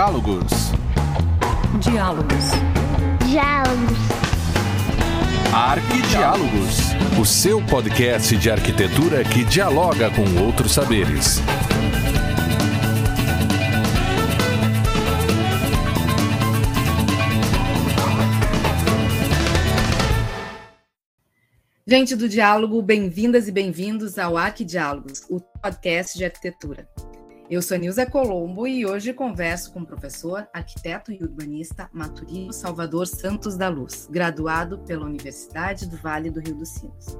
Diálogos. Diálogos. Diálogos. Arquidiálogos. O seu podcast de arquitetura que dialoga com outros saberes. Gente do Diálogo, bem-vindas e bem-vindos ao Arquidiálogos, o podcast de arquitetura. Eu sou Nilza Colombo e hoje converso com o professor, arquiteto e urbanista Maturino Salvador Santos da Luz, graduado pela Universidade do Vale do Rio dos Sinos.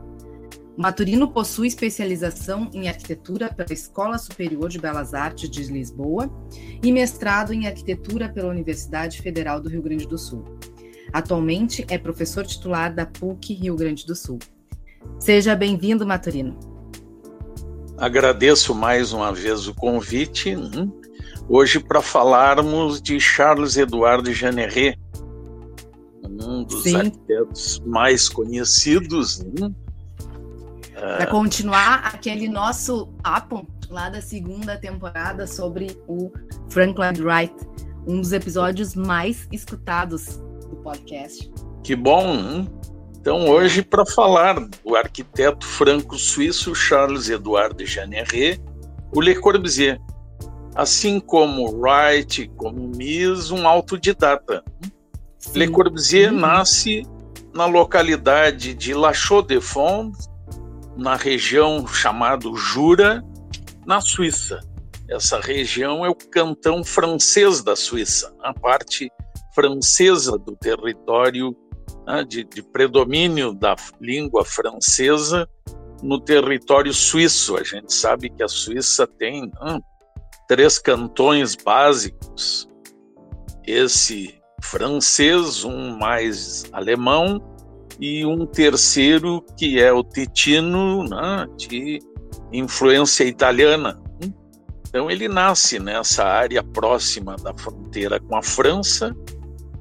Maturino possui especialização em arquitetura pela Escola Superior de Belas Artes de Lisboa e mestrado em arquitetura pela Universidade Federal do Rio Grande do Sul. Atualmente é professor titular da PUC Rio Grande do Sul. Seja bem-vindo, Maturino. Agradeço mais uma vez o convite, hum, hoje para falarmos de Charles Eduardo Jeanneret, um dos Sim. arquitetos mais conhecidos. Hum. Para continuar aquele nosso papo lá da segunda temporada sobre o Franklin Wright, um dos episódios mais escutados do podcast. Que bom! Hum. Então, hoje, para falar do arquiteto franco-suíço Charles Edouard Jeanneret, o Le Corbusier, assim como Wright, como Mies, um autodidata. Sim. Le Corbusier uhum. nasce na localidade de La Chaux-de-Fonds, na região chamada Jura, na Suíça. Essa região é o cantão francês da Suíça, a parte francesa do território né, de, de predomínio da língua francesa no território suíço. A gente sabe que a Suíça tem hum, três cantões básicos: esse francês, um mais alemão e um terceiro que é o Ticino, né, de influência italiana. Então ele nasce nessa área próxima da fronteira com a França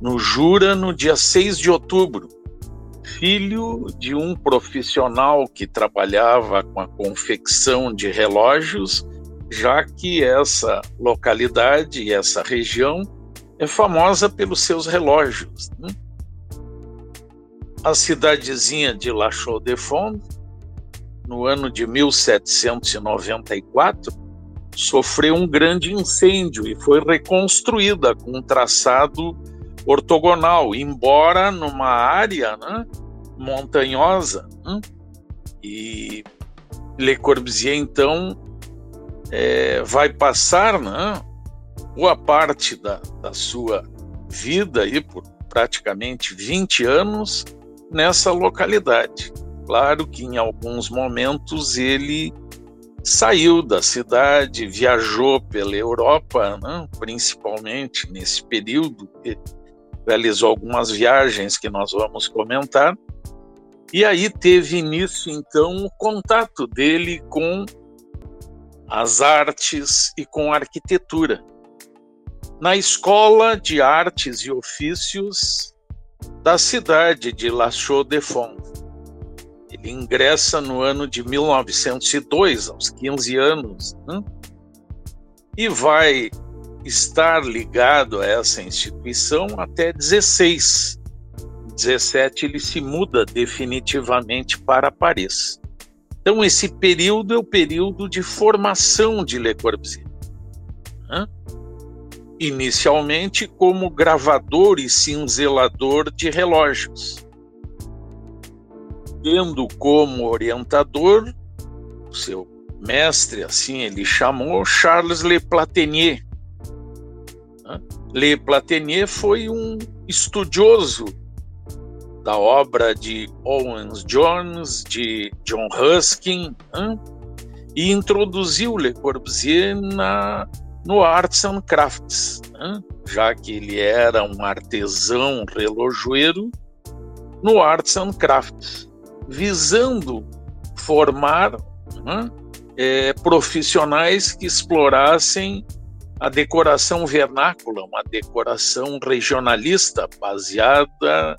no Jura no dia 6 de outubro, filho de um profissional que trabalhava com a confecção de relógios, já que essa localidade e essa região é famosa pelos seus relógios. Né? A cidadezinha de La Chaux-de-Fonds, no ano de 1794, sofreu um grande incêndio e foi reconstruída com um traçado ortogonal, embora numa área né, montanhosa. Né? E Le Corbusier, então, é, vai passar né, boa parte da, da sua vida, aí, por praticamente 20 anos, nessa localidade. Claro que em alguns momentos ele saiu da cidade, viajou pela Europa, né, principalmente nesse período, realizou algumas viagens que nós vamos comentar. E aí teve início então o contato dele com as artes e com a arquitetura. Na Escola de Artes e Ofícios da cidade de La Chaux-de-Fonds. Ele ingressa no ano de 1902, aos 15 anos, né? e vai estar ligado a essa instituição até 16. 17 ele se muda definitivamente para Paris. Então esse período é o período de formação de Le Corbusier. Né? Inicialmente como gravador e cinzelador de relógios, tendo como orientador seu mestre, assim ele chamou Charles Le Platenier, Le Platenier foi um estudioso da obra de Owen Jones, de John Ruskin, hein? e introduziu Le Corbusier na, no Arts and Crafts, hein? já que ele era um artesão relojoeiro, no Arts and Crafts, visando formar é, profissionais que explorassem a decoração vernácula, uma decoração regionalista baseada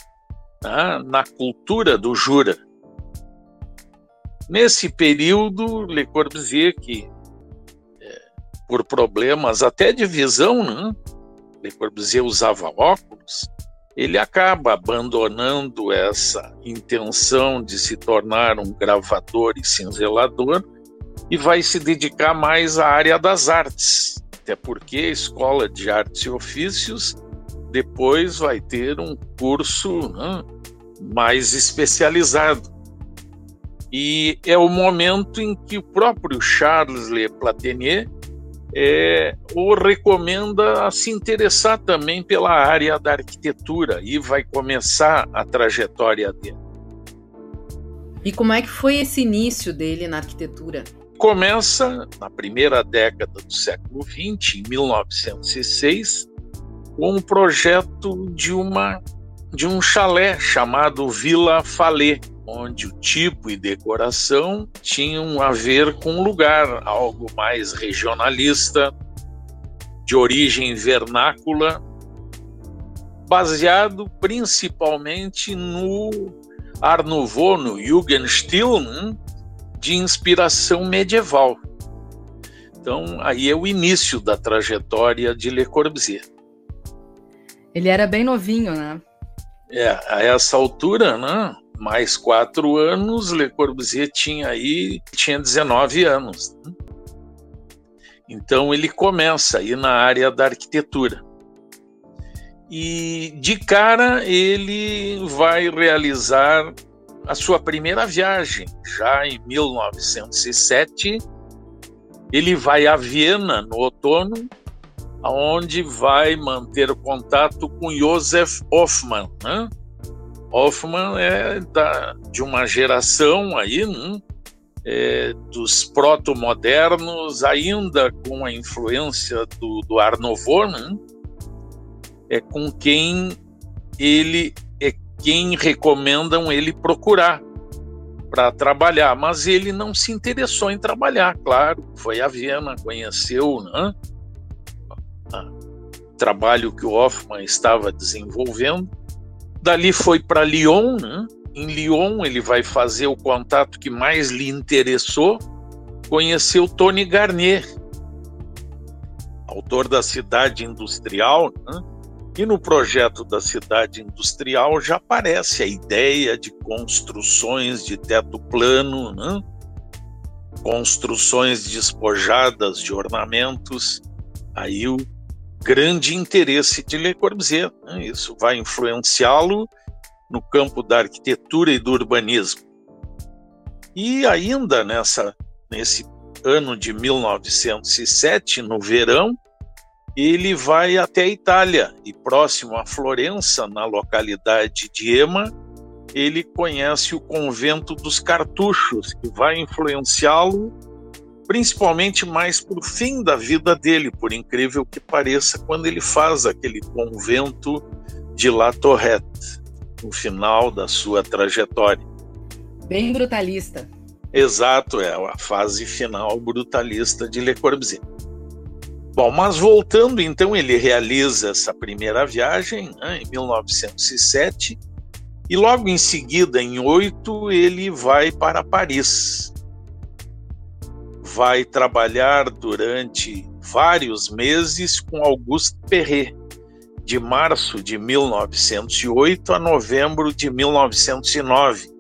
né, na cultura do Jura. Nesse período, Le Corbusier, que é, por problemas até de visão, né, Le Corbusier usava óculos, ele acaba abandonando essa intenção de se tornar um gravador e cinzelador e vai se dedicar mais à área das artes, até porque a Escola de Artes e Ofícios depois vai ter um curso né, mais especializado. E é o momento em que o próprio Charles Le Platinier é, o recomenda a se interessar também pela área da arquitetura e vai começar a trajetória dele. E como é que foi esse início dele na arquitetura? Começa na primeira década do século XX, em 1906, com um projeto de uma de um chalé chamado Vila Falé, onde o tipo e decoração tinham a ver com o lugar, algo mais regionalista, de origem vernácula, baseado principalmente no Art Nouveau, no Jugendstil, né, de inspiração medieval. Então, aí é o início da trajetória de Le Corbusier. Ele era bem novinho, né? É, a essa altura, né? Mais quatro anos, Le Corbusier tinha aí tinha 19 anos. Né? Então ele começa aí na área da arquitetura. E de cara ele vai realizar a sua primeira viagem, já em 1907. Ele vai a Viena no outono onde vai manter contato com Joseph Hoffmann. Né? Hoffmann é da, de uma geração aí, né? é, dos proto-modernos, ainda com a influência do, do Art né? é com quem ele quem recomendam ele procurar para trabalhar, mas ele não se interessou em trabalhar, claro, foi a Viena, conheceu, né? trabalho que o Hoffman estava desenvolvendo. Dali foi para Lyon, né? em Lyon ele vai fazer o contato que mais lhe interessou, conheceu Tony Garnier, autor da Cidade Industrial, né? E no projeto da Cidade Industrial já aparece a ideia de construções de teto plano, né? construções despojadas de ornamentos. Aí o grande interesse de Le Corbusier. Né? Isso vai influenciá-lo no campo da arquitetura e do urbanismo. E ainda nessa, nesse ano de 1907, no verão, ele vai até a Itália e próximo a Florença, na localidade de Ema, ele conhece o convento dos cartuchos, que vai influenciá-lo principalmente mais para o fim da vida dele, por incrível que pareça, quando ele faz aquele convento de La Torrette, no final da sua trajetória. Bem brutalista. Exato, é a fase final brutalista de Le Corbusier. Bom, mas voltando então, ele realiza essa primeira viagem né, em 1907 e logo em seguida, em 8, ele vai para Paris vai trabalhar durante vários meses com Auguste Perret, de março de 1908 a novembro de 1909.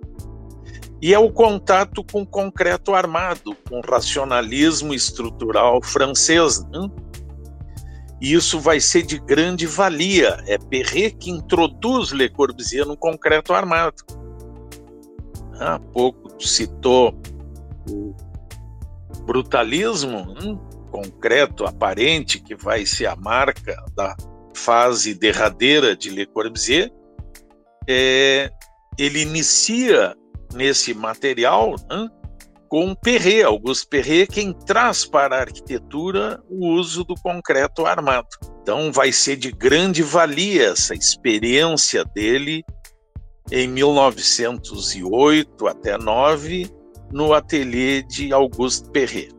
E é o contato com concreto armado, com racionalismo estrutural francês. Né? E isso vai ser de grande valia. É Perret que introduz Le Corbusier no concreto armado. Há pouco citou o brutalismo concreto, aparente, que vai ser a marca da fase derradeira de Le Corbusier, é, ele inicia nesse material hum, com Perret, Auguste Perret, quem traz para a arquitetura o uso do concreto armado. Então vai ser de grande valia essa experiência dele em 1908 até 9 no ateliê de Auguste Perret.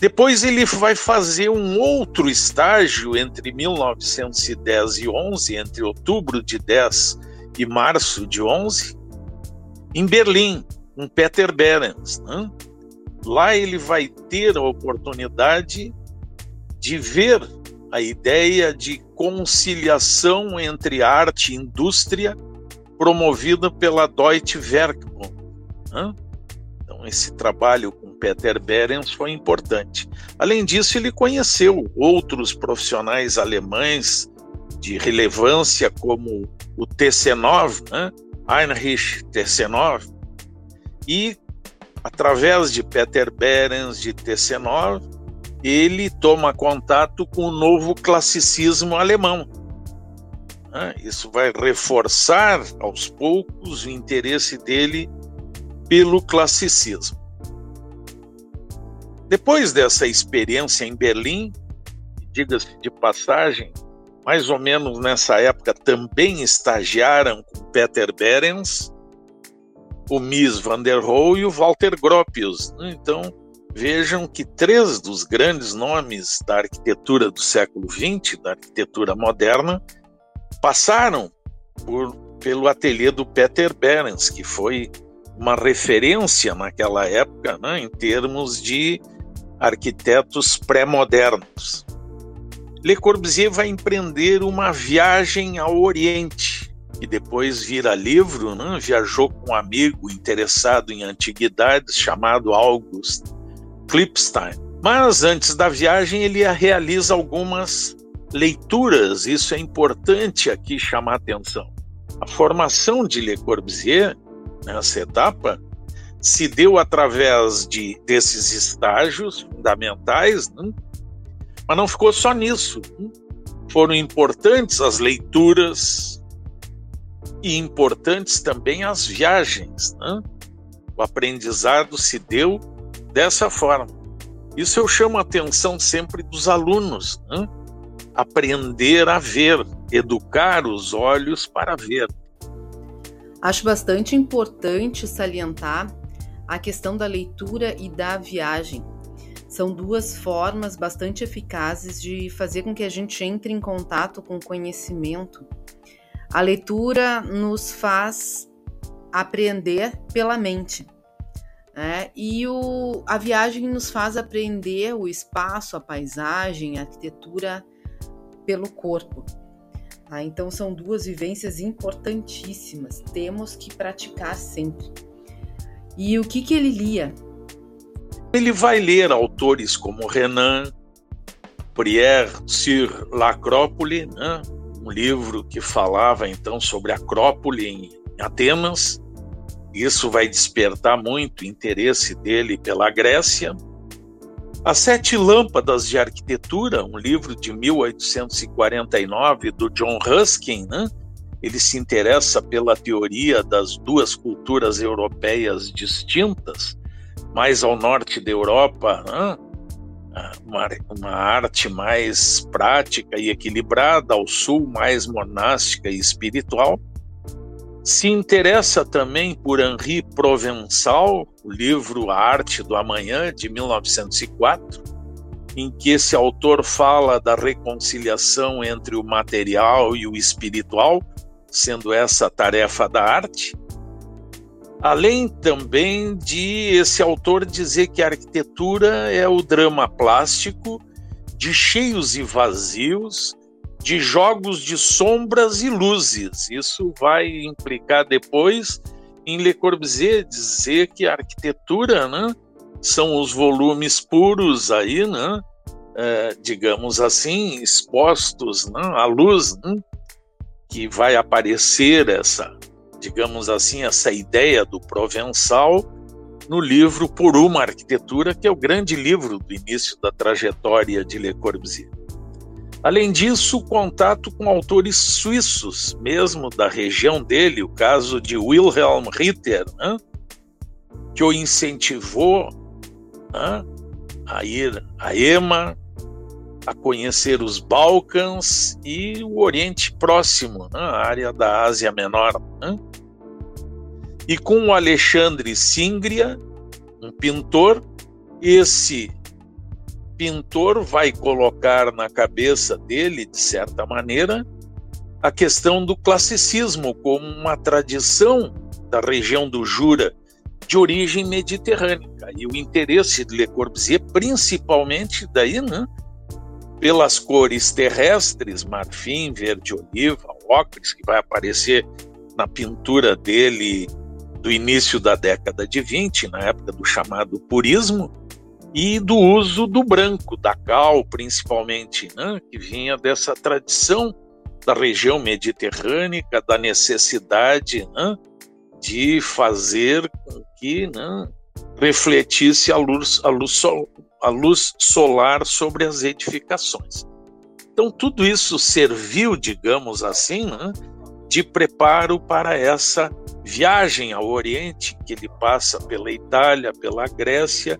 Depois ele vai fazer um outro estágio entre 1910 e 11, entre outubro de 10 e março de 11, em Berlim, com Peter Behrens. Né? Lá ele vai ter a oportunidade de ver a ideia de conciliação entre arte e indústria promovida pela Deutsche Werkbund. Né? Então, esse trabalho com Peter Behrens foi importante. Além disso, ele conheceu outros profissionais alemães de relevância, como o Tessenov, né? Heinrich Tessenov, e através de Peter Behrens, de Tessenov, ele toma contato com o novo classicismo alemão. Né? Isso vai reforçar aos poucos o interesse dele pelo classicismo. Depois dessa experiência em Berlim, diga-se de passagem, mais ou menos nessa época também estagiaram com Peter Behrens, o Mies van der Rohe e o Walter Gropius. Né? Então, vejam que três dos grandes nomes da arquitetura do século XX, da arquitetura moderna, passaram por, pelo ateliê do Peter Behrens, que foi uma referência naquela época né, em termos de arquitetos pré-modernos. Le Corbusier vai empreender uma viagem ao Oriente, que depois vira livro, né? viajou com um amigo interessado em antiguidades chamado August Klipstein. Mas antes da viagem ele realiza algumas leituras, isso é importante aqui chamar atenção. A formação de Le Corbusier nessa etapa se deu através de desses estágios fundamentais, né? Mas não ficou só nisso. Foram importantes as leituras e importantes também as viagens. Né? O aprendizado se deu dessa forma. Isso eu chamo a atenção sempre dos alunos. Né? Aprender a ver, educar os olhos para ver. Acho bastante importante salientar a questão da leitura e da viagem. São duas formas bastante eficazes de fazer com que a gente entre em contato com o conhecimento. A leitura nos faz aprender pela mente. Né? E o, a viagem nos faz aprender o espaço, a paisagem, a arquitetura pelo corpo. Tá? Então, são duas vivências importantíssimas, temos que praticar sempre. E o que, que ele lia? Ele vai ler autores como Renan, Prière sur l'Acrópole, né? um livro que falava então sobre a Acrópole em Atenas. Isso vai despertar muito interesse dele pela Grécia. As Sete Lâmpadas de Arquitetura, um livro de 1849 do John Ruskin, né? ele se interessa pela teoria das duas culturas europeias distintas, mais ao norte da Europa, né? uma, uma, arte mais prática e equilibrada, ao sul mais monástica e espiritual. Se interessa também por Henri Provençal, o livro A Arte do Amanhã, de 1904, em que esse autor fala da reconciliação entre o material e o espiritual, sendo essa a tarefa da arte. Além também de esse autor dizer que a arquitetura é o drama plástico de cheios e vazios, de jogos de sombras e luzes. Isso vai implicar depois em Le Corbusier dizer que a arquitetura, né, são os volumes puros aí, né, é, digamos assim, expostos né, à luz, né, que vai aparecer essa, digamos assim, essa ideia do Provençal no livro Por uma Arquitetura, que é o grande livro do início da trajetória de Le Corbusier. Além disso, contato com autores suíços, mesmo da região dele, o caso de Wilhelm Ritter, né, que o incentivou né, a ir a EMA, a conhecer os Balcãs e o Oriente Próximo, né, a área da Ásia Menor. Né? E com o Alexandre Singria, um pintor, esse pintor vai colocar na cabeça dele, de certa maneira, a questão do classicismo como uma tradição da região do Jura de origem mediterrânea. E o interesse de Le Corbusier, principalmente daí, né, pelas cores terrestres, marfim, verde oliva, ocres, que vai aparecer na pintura dele do início da década de 20, na época do chamado purismo, e do uso do branco, da cal, principalmente, né, que vinha dessa tradição da região mediterrânea, da necessidade né, de fazer com que né, refletisse a luz, a, luz sol, a luz solar sobre as edificações. Então, tudo isso serviu, digamos assim, né, de preparo para essa viagem ao Oriente, que ele passa pela Itália, pela Grécia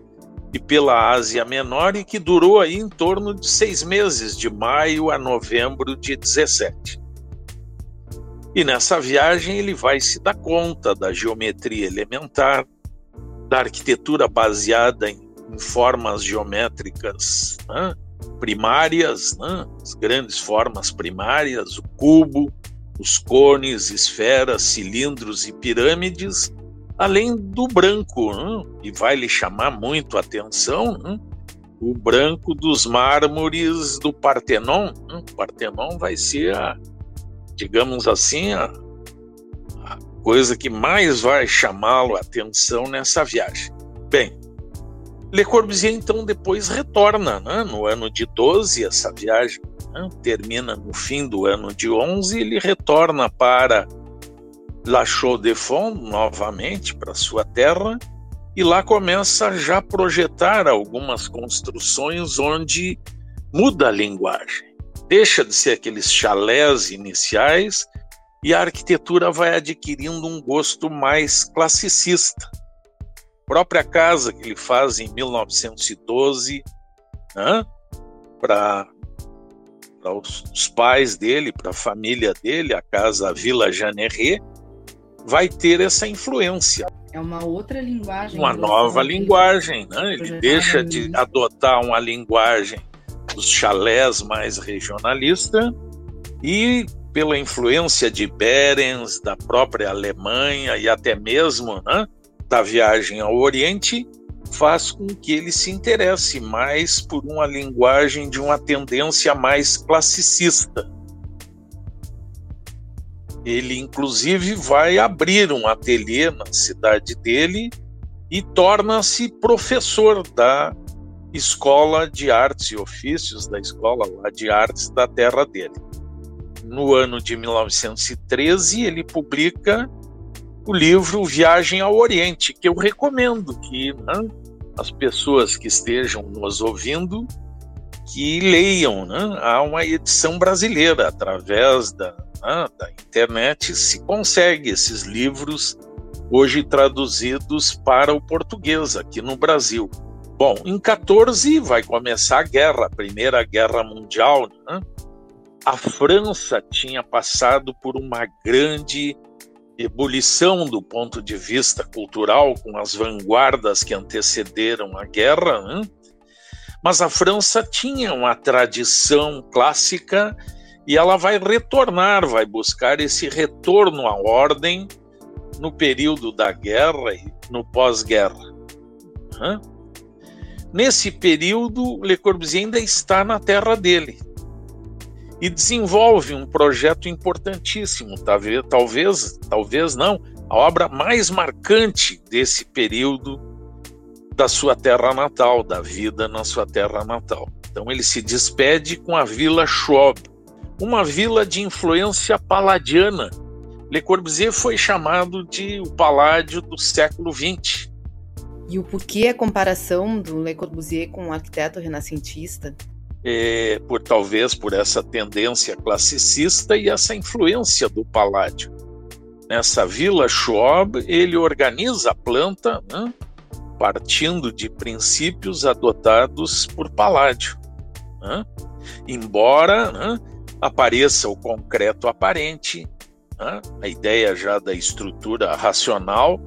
e pela Ásia Menor, e que durou aí em torno de seis meses, de maio a novembro de 17. E nessa viagem ele vai se dar conta da geometria elementar, da arquitetura baseada em, em formas geométricas né, primárias, né, as grandes formas primárias, o cubo, os cones, esferas, cilindros e pirâmides, além do branco, né? e vai lhe chamar muito a atenção, né? o branco dos mármores do Partenon. Né? O Partenon vai ser, a, digamos assim, a, a coisa que mais vai chamá-lo a atenção nessa viagem. Bem, Le Corbusier então depois retorna, né? no ano de 12, essa viagem né? termina no fim do ano de 11, ele retorna para La Chaux-de-Fonds novamente para sua terra e lá começa já a projetar algumas construções onde muda a linguagem. Deixa de ser aqueles chalés iniciais e a arquitetura vai adquirindo um gosto mais classicista. A própria casa que ele faz em 1912, né, para os, os pais dele, para a família dele, a casa Villa Jeanneret, vai ter essa influência. É uma outra linguagem. Uma nova linguagem, né? Ele deixa de adotar uma linguagem dos chalés mais regionalista e pela influência de Berens, da própria Alemanha e até mesmo né, da viagem ao Oriente, faz com que ele se interesse mais por uma linguagem de uma tendência mais classicista. Ele, inclusive, vai abrir um ateliê na cidade dele e torna-se professor da Escola de Artes e Ofícios, da Escola de Artes da terra dele. No ano de 1913, ele publica o livro Viagem ao Oriente, que eu recomendo que né, as pessoas que estejam nos ouvindo que leiam. Né? Há uma edição brasileira através da, né, da internet se consegue esses livros hoje traduzidos para o português aqui no Brasil. Bom, em 14 vai começar a guerra, a Primeira Guerra Mundial. Né? A França tinha passado por uma grande ebulição do ponto de vista cultural, com as vanguardas que antecederam a guerra, né? mas a França tinha uma tradição clássica e ela vai retornar, vai buscar esse retorno à ordem no período da guerra e no pós-guerra. Né? Nesse período, Le Corbusier ainda está na terra dele e desenvolve um projeto importantíssimo, talvez, talvez, não, a obra mais marcante desse período da sua terra natal, da vida na sua terra natal. Então ele se despede com a Vila Schwab, uma vila de influência paladiana. Le Corbusier foi chamado de o Paládio do século XX. E o porquê a comparação do Le Corbusier com o arquiteto renascentista? É, por talvez por essa tendência classicista e essa influência do Paládio. Nessa Vila Schwab, ele organiza a planta né, partindo de princípios adotados por Paládio. Né? Embora né, apareça o concreto aparente, né, a ideia já da estrutura racional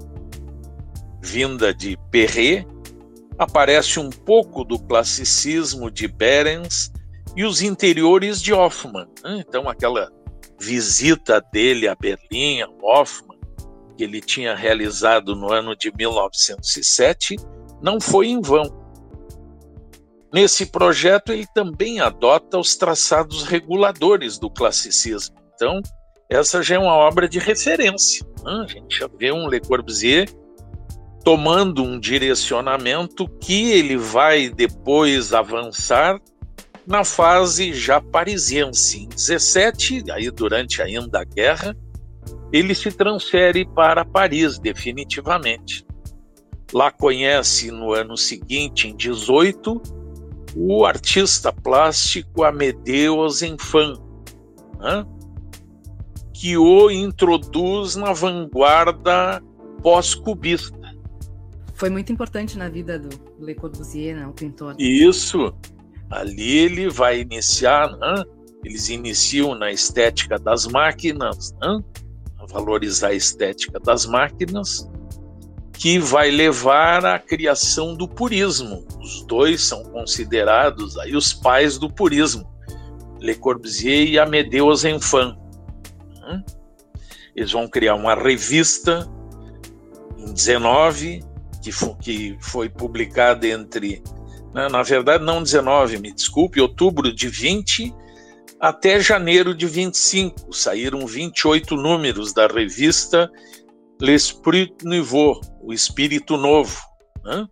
vinda de Perret, aparece um pouco do classicismo de Berens e os interiores de Hoffmann. Né? Então, aquela visita dele a Berlim, a Hoffmann, que ele tinha realizado no ano de 1907, não foi em vão. Nesse projeto, ele também adota os traçados reguladores do classicismo. Então, essa já é uma obra de referência. Né? A gente já vê um Le Corbusier tomando um direcionamento que ele vai depois avançar na fase já parisiense. Em 17, aí durante ainda a guerra, ele se transfere para Paris definitivamente. Lá conhece no ano seguinte, em 18, o artista plástico Amedeus Enfant, né? que o introduz na vanguarda pós-cubista. Foi muito importante na vida do Le Corbusier, né, o pintor. Isso. Ali ele vai iniciar, né? eles iniciam na estética das máquinas, né? a valorizar a estética das máquinas, que vai levar à criação do purismo. Os dois são considerados aí os pais do purismo, Le Corbusier e Amédée Enfant. Né? Eles vão criar uma revista em 19 que foi, que foi publicada entre, né, na verdade não 19, me desculpe, outubro de 20 até janeiro de 25. Saíram 28 números da revista L'Esprit Nouveau, o Espírito Novo. Né?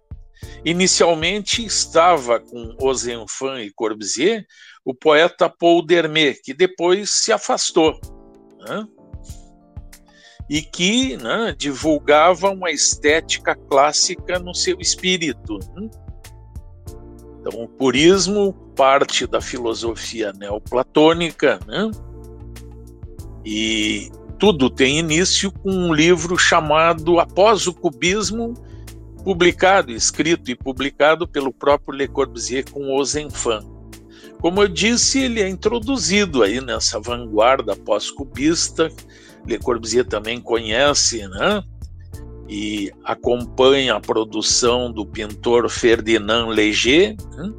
Inicialmente estava com Ozenfant e Corbusier o poeta Paul Dermet, que depois se afastou. Né? E que né, divulgava uma estética clássica no seu espírito. Né? Então, o purismo parte da filosofia neoplatônica, né? e tudo tem início com um livro chamado Após o Cubismo, publicado, escrito e publicado pelo próprio Le Corbusier com os Enfants. Como eu disse, ele é introduzido aí nessa vanguarda pós-cubista. Le Corbusier também conhece, né? E acompanha a produção do pintor Ferdinand Léger né?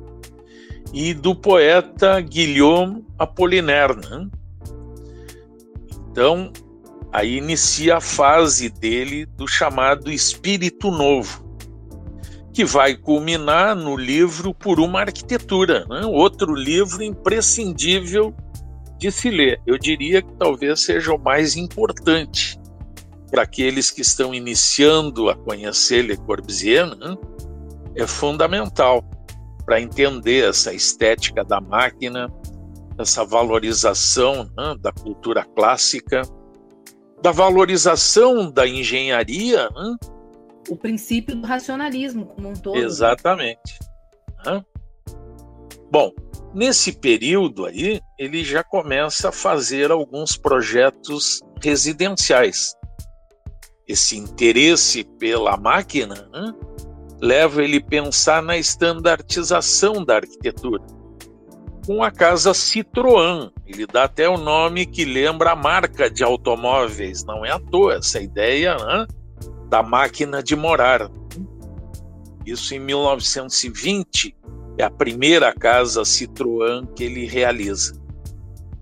e do poeta Guillaume Apollinaire. Né? Então, Aí inicia a fase dele do chamado Espírito Novo, que vai culminar no livro Por uma Arquitetura, né? outro livro imprescindível de se ler. Eu diria que talvez seja o mais importante para aqueles que estão iniciando a conhecer Le Corbusier, né? é fundamental para entender essa estética da máquina, essa valorização né, da cultura clássica da valorização da engenharia. Hein? O princípio do racionalismo como um todo. Exatamente. Hein? Bom, nesse período aí, ele já começa a fazer alguns projetos residenciais. Esse interesse pela máquina hein, leva ele a pensar na estandartização da arquitetura com a casa Citroën. Ele dá até o nome que lembra a marca de automóveis, não é à toa essa ideia né, da máquina de morar. Isso em 1920 é a primeira casa Citroën que ele realiza.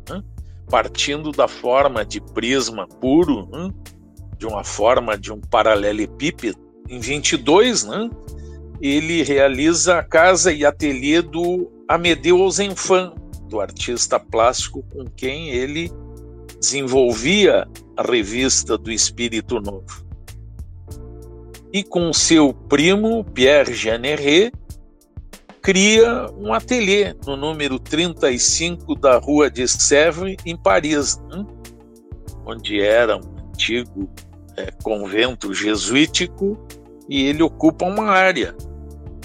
Né, partindo da forma de prisma puro, né, de uma forma de um paralelepípedo, em 22, né, ele realiza a casa e ateliê do Amedeu Ozenfant, do artista plástico com quem ele desenvolvia a revista do Espírito Novo. E com seu primo, Pierre Jeanneret, cria um ateliê no número 35 da Rua de Sèvres, em Paris, né? onde era um antigo é, convento jesuítico, e ele ocupa uma área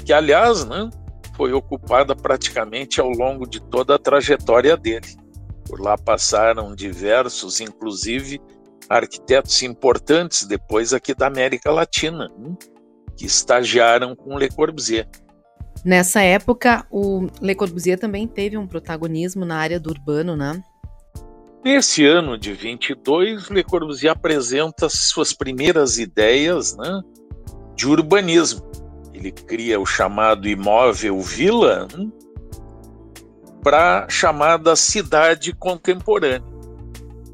que, aliás, né, foi ocupada praticamente ao longo de toda a trajetória dele. Por lá passaram diversos, inclusive arquitetos importantes depois aqui da América Latina, hein, que estagiaram com Le Corbusier. Nessa época, o Le Corbusier também teve um protagonismo na área do urbano, né? Nesse ano de 22, Le Corbusier apresenta suas primeiras ideias né, de urbanismo ele cria o chamado imóvel vila hum, para a chamada cidade contemporânea.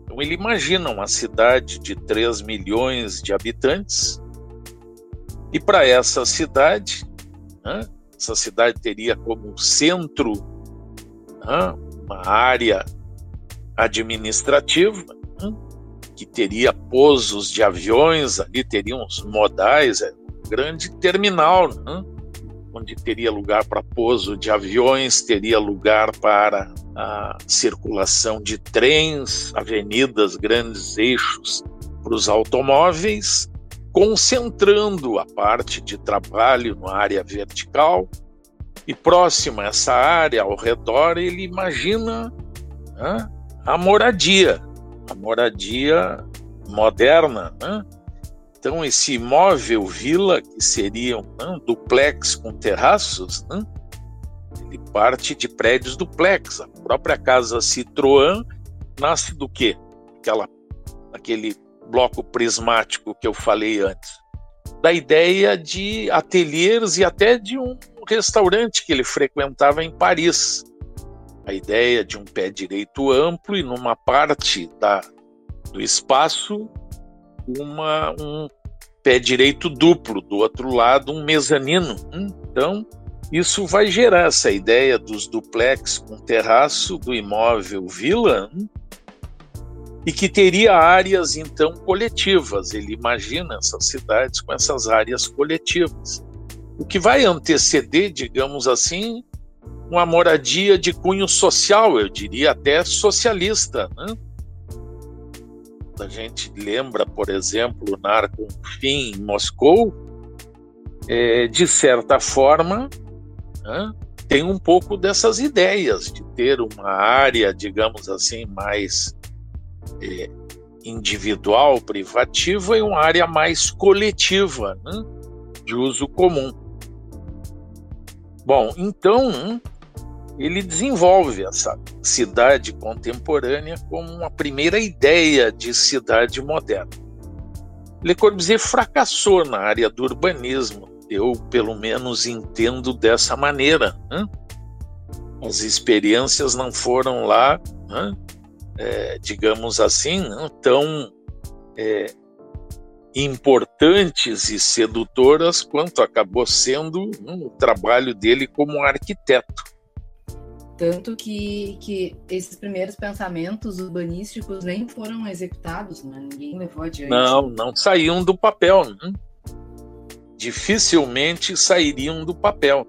Então ele imagina uma cidade de 3 milhões de habitantes e para essa cidade né, essa cidade teria como centro né, uma área administrativa, né, que teria pousos de aviões, ali teriam os modais, é um grande terminal, né, onde teria lugar para pouso de aviões, teria lugar para a circulação de trens, avenidas, grandes eixos para os automóveis, concentrando a parte de trabalho na área vertical. E próxima a essa área, ao redor, ele imagina né, a moradia, a moradia moderna. Né? Então, esse imóvel vila, que seria um né, duplex com terraços, né? ele parte de prédios duplex. A própria casa Citroën nasce do quê? Aquela, aquele bloco prismático que eu falei antes. Da ideia de ateliês e até de um restaurante que ele frequentava em Paris. A ideia de um pé direito amplo e numa parte da, do espaço uma, um pé direito duplo, do outro lado um mezanino. Então, isso vai gerar essa ideia dos duplex com terraço do imóvel vila e que teria áreas então coletivas. Ele imagina essas cidades com essas áreas coletivas. O que vai anteceder, digamos assim, uma moradia de cunho social, eu diria até socialista. Né? A gente lembra, por exemplo, o Narco Fim em Moscou, é, de certa forma, né, tem um pouco dessas ideias de ter uma área, digamos assim, mais individual, privativa e uma área mais coletiva, né, de uso comum. Bom, então ele desenvolve essa cidade contemporânea como uma primeira ideia de cidade moderna. Le Corbusier fracassou na área do urbanismo, eu pelo menos entendo dessa maneira. Né? As experiências não foram lá né? É, digamos assim, não tão é, importantes e sedutoras quanto acabou sendo hum, o trabalho dele como arquiteto. Tanto que, que esses primeiros pensamentos urbanísticos nem foram executados, né? ninguém levou adiante. Não, não saíam do papel. Né? Dificilmente sairiam do papel.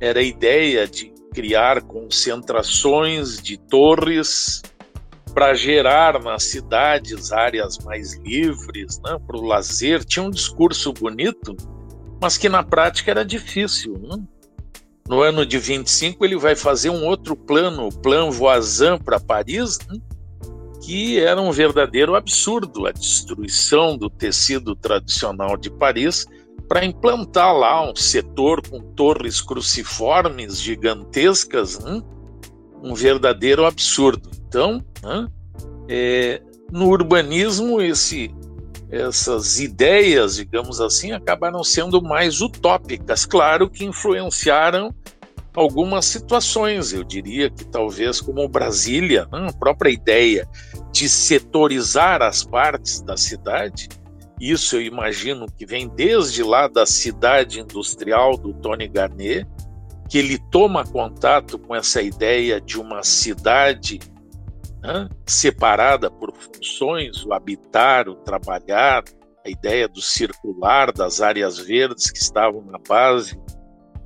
Era a ideia de criar concentrações de torres para gerar nas cidades áreas mais livres né, para o lazer. Tinha um discurso bonito, mas que na prática era difícil. Né? No ano de 25, ele vai fazer um outro plano, o Plan Voisin para Paris, né, que era um verdadeiro absurdo a destruição do tecido tradicional de Paris para implantar lá um setor com torres cruciformes gigantescas, hein? um verdadeiro absurdo. Então, é, no urbanismo, esse, essas ideias, digamos assim, acabaram sendo mais utópicas. Claro que influenciaram algumas situações, eu diria que talvez como Brasília, a própria ideia de setorizar as partes da cidade isso eu imagino que vem desde lá da cidade industrial do Tony Garnier, que ele toma contato com essa ideia de uma cidade né, separada por funções, o habitar, o trabalhar, a ideia do circular, das áreas verdes que estavam na base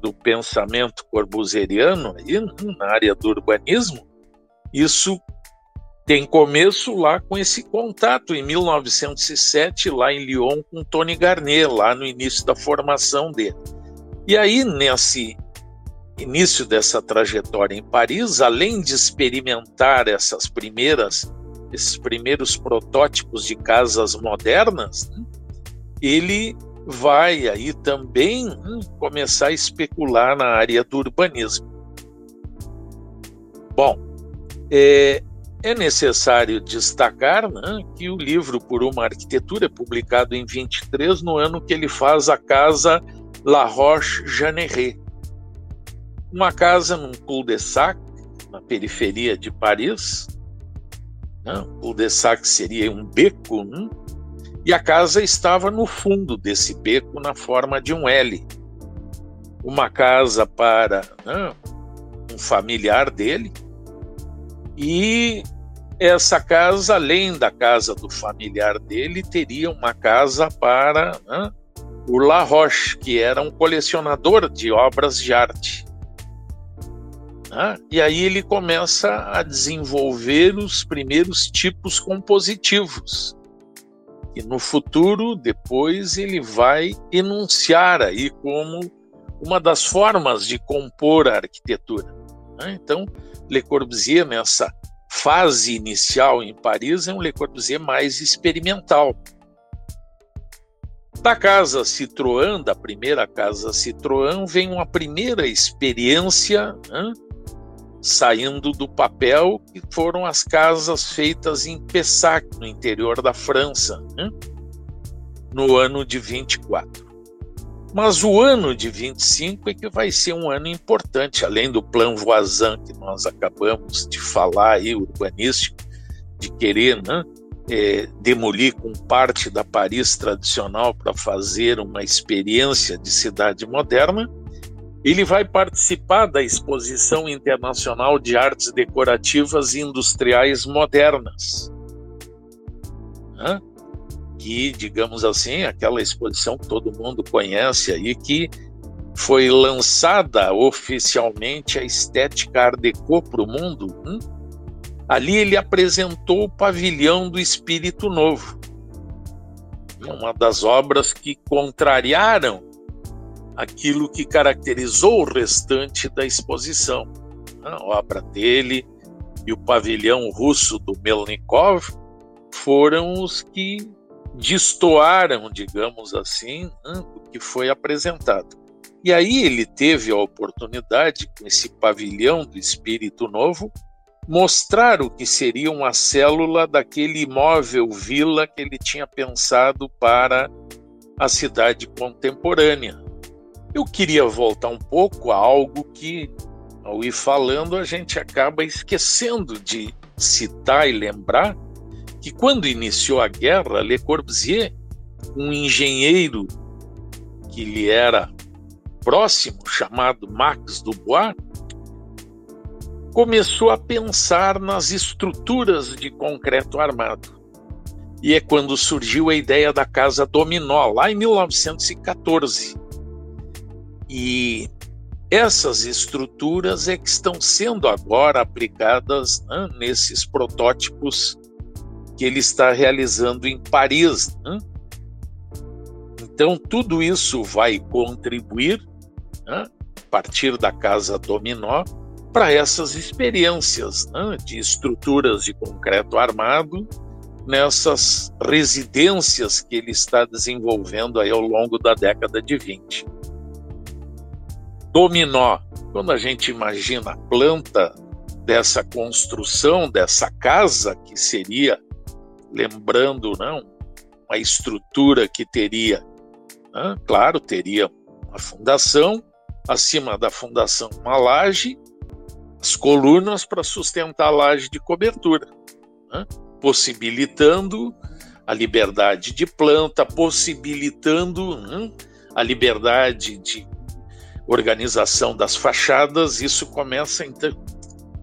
do pensamento corbusieriano aí, né, na área do urbanismo, isso tem começo lá com esse contato em 1907 lá em Lyon com Tony Garnier lá no início da formação dele. E aí nesse início dessa trajetória em Paris, além de experimentar essas primeiras esses primeiros protótipos de casas modernas, né, ele vai aí também né, começar a especular na área do urbanismo. Bom, é, é necessário destacar né, que o livro Por uma Arquitetura é publicado em 23, no ano que ele faz a casa La Roche-Jeanneret. Uma casa num cul-de-sac, na periferia de Paris. Né, cul-de-sac seria um beco, né, e a casa estava no fundo desse beco, na forma de um L. uma casa para né, um familiar dele, e essa casa, além da casa do familiar dele, teria uma casa para né, o La Roche, que era um colecionador de obras de arte. Né? E aí ele começa a desenvolver os primeiros tipos compositivos. E no futuro, depois, ele vai enunciar aí como uma das formas de compor a arquitetura. Né? Então, Le Corbusier, nessa fase inicial em Paris, é um Le Corbusier mais experimental. Da casa Citroën, da primeira casa Citroën, vem uma primeira experiência né, saindo do papel, que foram as casas feitas em Pessac, no interior da França, né, no ano de 24. Mas o ano de 25 é que vai ser um ano importante, além do Plan Voisin que nós acabamos de falar aí, urbanístico, de querer né, é, demolir com parte da Paris tradicional para fazer uma experiência de cidade moderna. Ele vai participar da Exposição Internacional de Artes Decorativas e Industriais Modernas, né? Que, digamos assim, aquela exposição que todo mundo conhece aí, que foi lançada oficialmente a estética Art Deco para o mundo. Hum? Ali ele apresentou o pavilhão do Espírito Novo, uma das obras que contrariaram aquilo que caracterizou o restante da exposição. A obra dele e o pavilhão russo do Melnikov foram os que destoaram, digamos assim, do que foi apresentado. E aí ele teve a oportunidade, com esse pavilhão do Espírito Novo, mostrar o que seria uma célula daquele imóvel vila que ele tinha pensado para a cidade contemporânea. Eu queria voltar um pouco a algo que, ao ir falando, a gente acaba esquecendo de citar e lembrar que quando iniciou a guerra, Le Corbusier, um engenheiro que lhe era próximo, chamado Max Dubois, começou a pensar nas estruturas de concreto armado. E é quando surgiu a ideia da casa dominó, lá em 1914. E essas estruturas é que estão sendo agora aplicadas né, nesses protótipos que ele está realizando em Paris. Né? Então, tudo isso vai contribuir, né, a partir da casa dominó, para essas experiências né, de estruturas de concreto armado nessas residências que ele está desenvolvendo aí ao longo da década de 20. Dominó, quando a gente imagina a planta dessa construção, dessa casa que seria, lembrando, não, uma estrutura que teria, né, claro, teria uma fundação, acima da fundação uma laje as colunas para sustentar a laje de cobertura, né? possibilitando a liberdade de planta, possibilitando né? a liberdade de organização das fachadas. Isso começa então,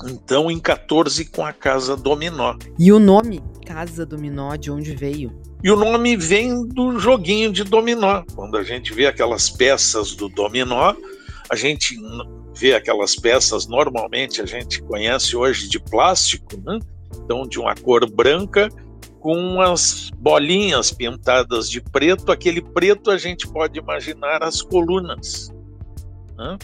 então em 14 com a Casa Dominó. E o nome Casa Dominó, de onde veio? E o nome vem do joguinho de dominó. Quando a gente vê aquelas peças do dominó, a gente vê aquelas peças, normalmente a gente conhece hoje de plástico, né? então de uma cor branca, com umas bolinhas pintadas de preto. Aquele preto a gente pode imaginar as colunas. Né?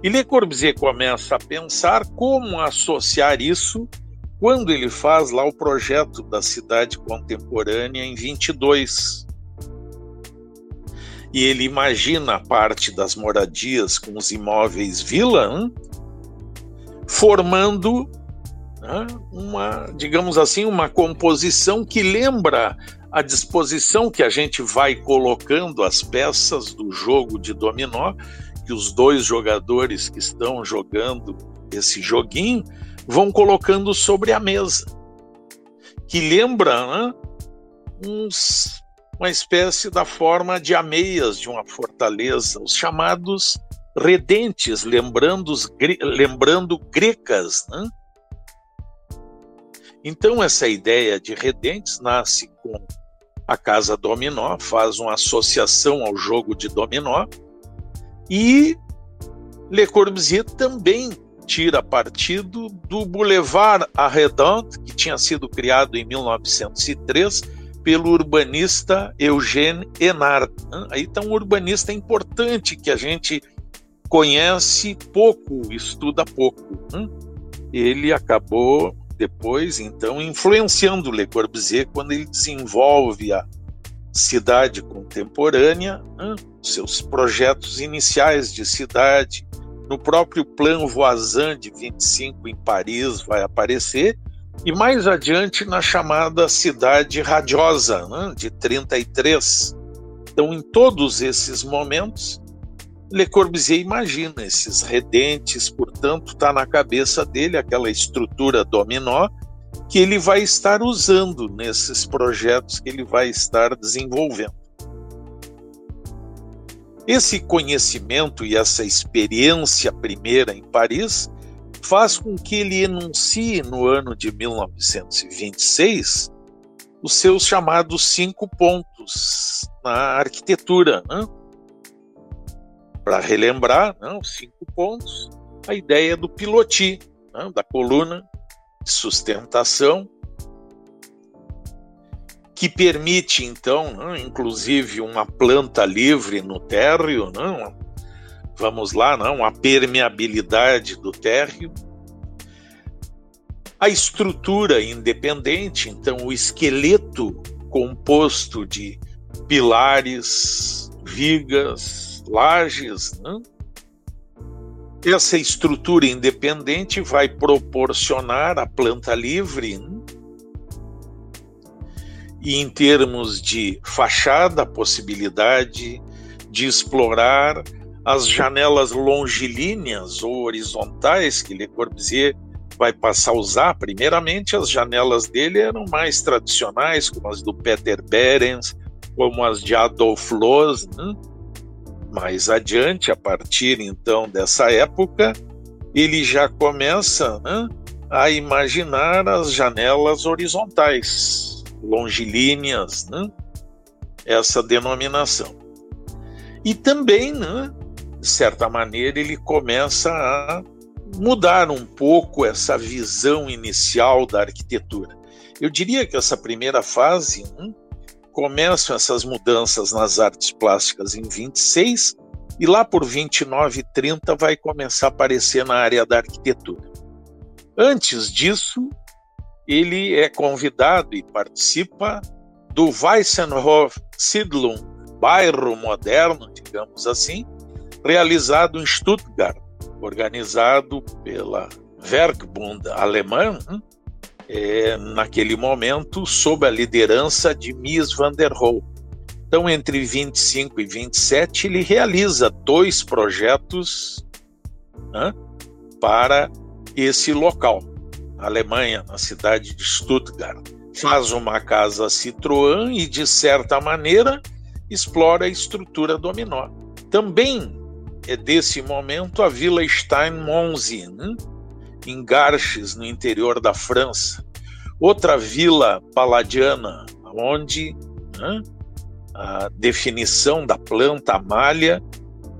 E Le Corbusier começa a pensar como associar isso quando ele faz lá o projeto da cidade contemporânea em 22 e ele imagina a parte das moradias com os imóveis vila, hein? formando né, uma, digamos assim, uma composição que lembra a disposição que a gente vai colocando as peças do jogo de dominó, que os dois jogadores que estão jogando esse joguinho vão colocando sobre a mesa, que lembra né, uns uma espécie da forma de ameias de uma fortaleza, os chamados redentes, lembrando, lembrando grecas. Né? Então, essa ideia de redentes nasce com a Casa Dominó, faz uma associação ao jogo de dominó, e Le Corbusier também tira partido do Boulevard Arredond, que tinha sido criado em 1903 pelo urbanista Eugène Enard. Aí está um urbanista importante que a gente conhece pouco, estuda pouco. Ele acabou depois, então, influenciando Le Corbusier quando ele desenvolve a cidade contemporânea, seus projetos iniciais de cidade, no próprio Plan Voisin de 25 em Paris vai aparecer, e mais adiante na chamada Cidade Radiosa, né, de 33. Então, em todos esses momentos, Le Corbusier imagina esses redentes, portanto, está na cabeça dele aquela estrutura dominó que ele vai estar usando nesses projetos que ele vai estar desenvolvendo. Esse conhecimento e essa experiência primeira em Paris faz com que ele enuncie no ano de 1926 os seus chamados cinco pontos na arquitetura. Né? Para relembrar, né, os cinco pontos, a ideia do piloti, né, da coluna de sustentação, que permite, então, né, inclusive, uma planta livre no térreo, né, vamos lá, não, a permeabilidade do térreo, a estrutura independente, então o esqueleto composto de pilares, vigas, lajes, né? essa estrutura independente vai proporcionar a planta livre né? E em termos de fachada, a possibilidade de explorar as janelas longilíneas ou horizontais que Le Corbusier vai passar a usar. Primeiramente, as janelas dele eram mais tradicionais, como as do Peter Behrens, como as de Adolf Loos. Né? Mais adiante, a partir então dessa época, ele já começa né, a imaginar as janelas horizontais, longilíneas, né? essa denominação. E também né, de certa maneira, ele começa a mudar um pouco essa visão inicial da arquitetura. Eu diria que essa primeira fase hum, começam essas mudanças nas artes plásticas em 26 e lá por 29 e 30 vai começar a aparecer na área da arquitetura. Antes disso, ele é convidado e participa do Weissenhof Siedlung, bairro moderno, digamos assim, realizado em Stuttgart, organizado pela Werkbund alemã, é, naquele momento, sob a liderança de Mies van der Rohe. Então, entre 25 e 27, ele realiza dois projetos né, para esse local, Alemanha, na cidade de Stuttgart. Faz uma casa Citroën e, de certa maneira, explora a estrutura dominó. Também é desse momento a Vila Steinmonsi, né? em Garches, no interior da França. Outra vila paladiana, onde né, a definição da planta malha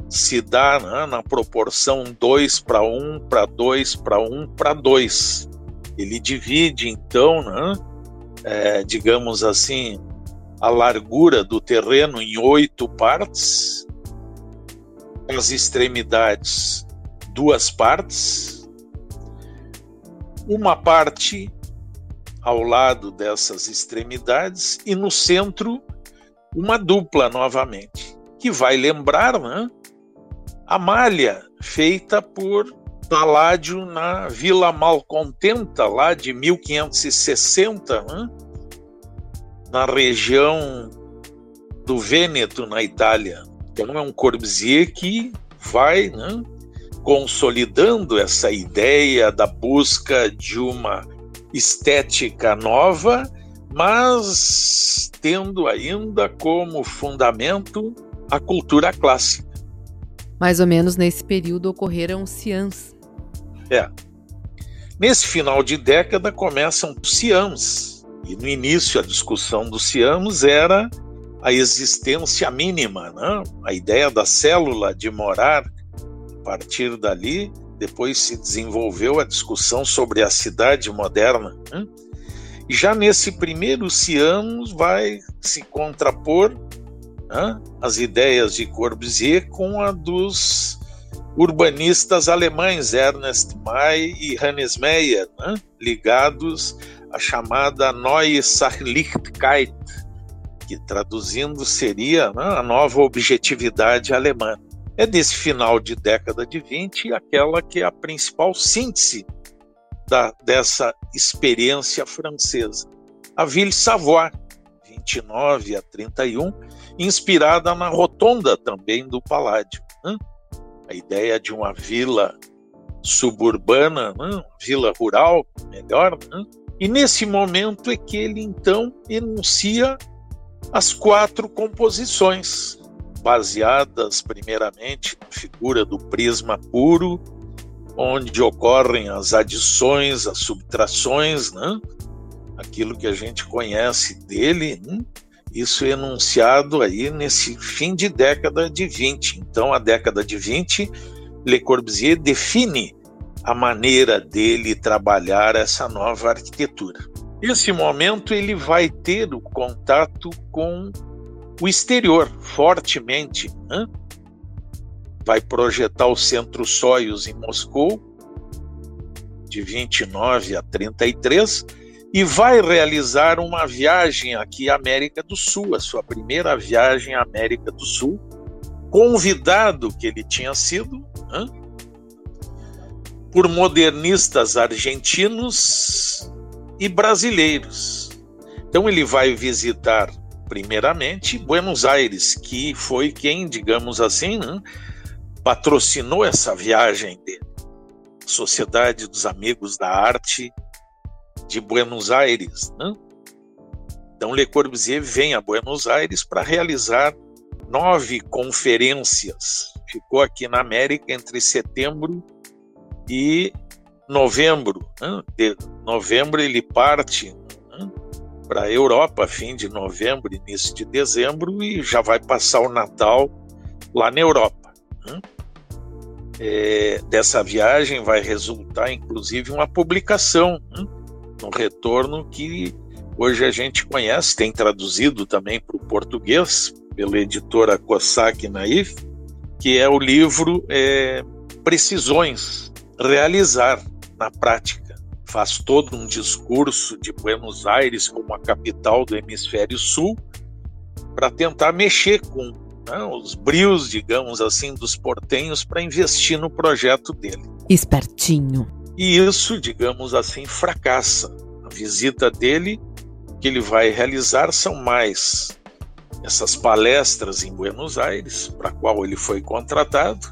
se dá né, na proporção 2 para 1 para 2 para 1 para 2. Ele divide, então, né, é, digamos assim, a largura do terreno em oito partes as extremidades duas partes, uma parte ao lado dessas extremidades e no centro uma dupla novamente, que vai lembrar né, a malha feita por Paládio na Vila Malcontenta, lá de 1560, né, na região do Vêneto, na Itália. Então é um Corbusier que vai né, consolidando essa ideia da busca de uma estética nova, mas tendo ainda como fundamento a cultura clássica. Mais ou menos nesse período ocorreram Ciãs. É. Nesse final de década começam os Ciãs, e no início a discussão dos Ciãs era a existência mínima, né? a ideia da célula de morar. A partir dali, depois se desenvolveu a discussão sobre a cidade moderna. Né? E já nesse primeiro Cianos vai se contrapor né, as ideias de Corbusier com a dos urbanistas alemães Ernest May e Hannes Meyer, né, ligados à chamada Neue Sachlichkeit, que traduzindo seria né, a nova objetividade alemã. É desse final de década de 20 aquela que é a principal síntese da, dessa experiência francesa. A Ville Savoie, 29 a 31, inspirada na rotonda também do Paládio. Né? A ideia de uma vila suburbana, né? vila rural, melhor. Né? E nesse momento é que ele então enuncia as quatro composições, baseadas primeiramente na figura do prisma puro, onde ocorrem as adições, as subtrações, né? aquilo que a gente conhece dele, né? Isso é enunciado aí nesse fim de década de 20. Então, a década de 20, Le Corbusier define a maneira dele trabalhar essa nova arquitetura. Nesse momento, ele vai ter o contato com o exterior fortemente. Né? Vai projetar o Centro Soyuz em Moscou, de 29 a 33, e vai realizar uma viagem aqui à América do Sul, a sua primeira viagem à América do Sul, convidado que ele tinha sido né, por modernistas argentinos e brasileiros. Então ele vai visitar primeiramente Buenos Aires, que foi quem, digamos assim, né, patrocinou essa viagem dele. Sociedade dos Amigos da Arte de Buenos Aires. Né? Então, Le Corbusier vem a Buenos Aires para realizar nove conferências. Ficou aqui na América entre setembro e novembro. Né? De novembro ele parte né? para a Europa, fim de novembro, início de dezembro, e já vai passar o Natal lá na Europa. Né? É, dessa viagem vai resultar, inclusive, uma publicação né? Um retorno que hoje a gente conhece, tem traduzido também para o português pela editora Cossack Naif, que é o livro é, Precisões, Realizar na Prática. Faz todo um discurso de Buenos Aires como a capital do hemisfério sul para tentar mexer com né, os brios, digamos assim, dos portenhos para investir no projeto dele. Espertinho. E isso, digamos assim, fracassa. A visita dele, que ele vai realizar, são mais essas palestras em Buenos Aires, para qual ele foi contratado,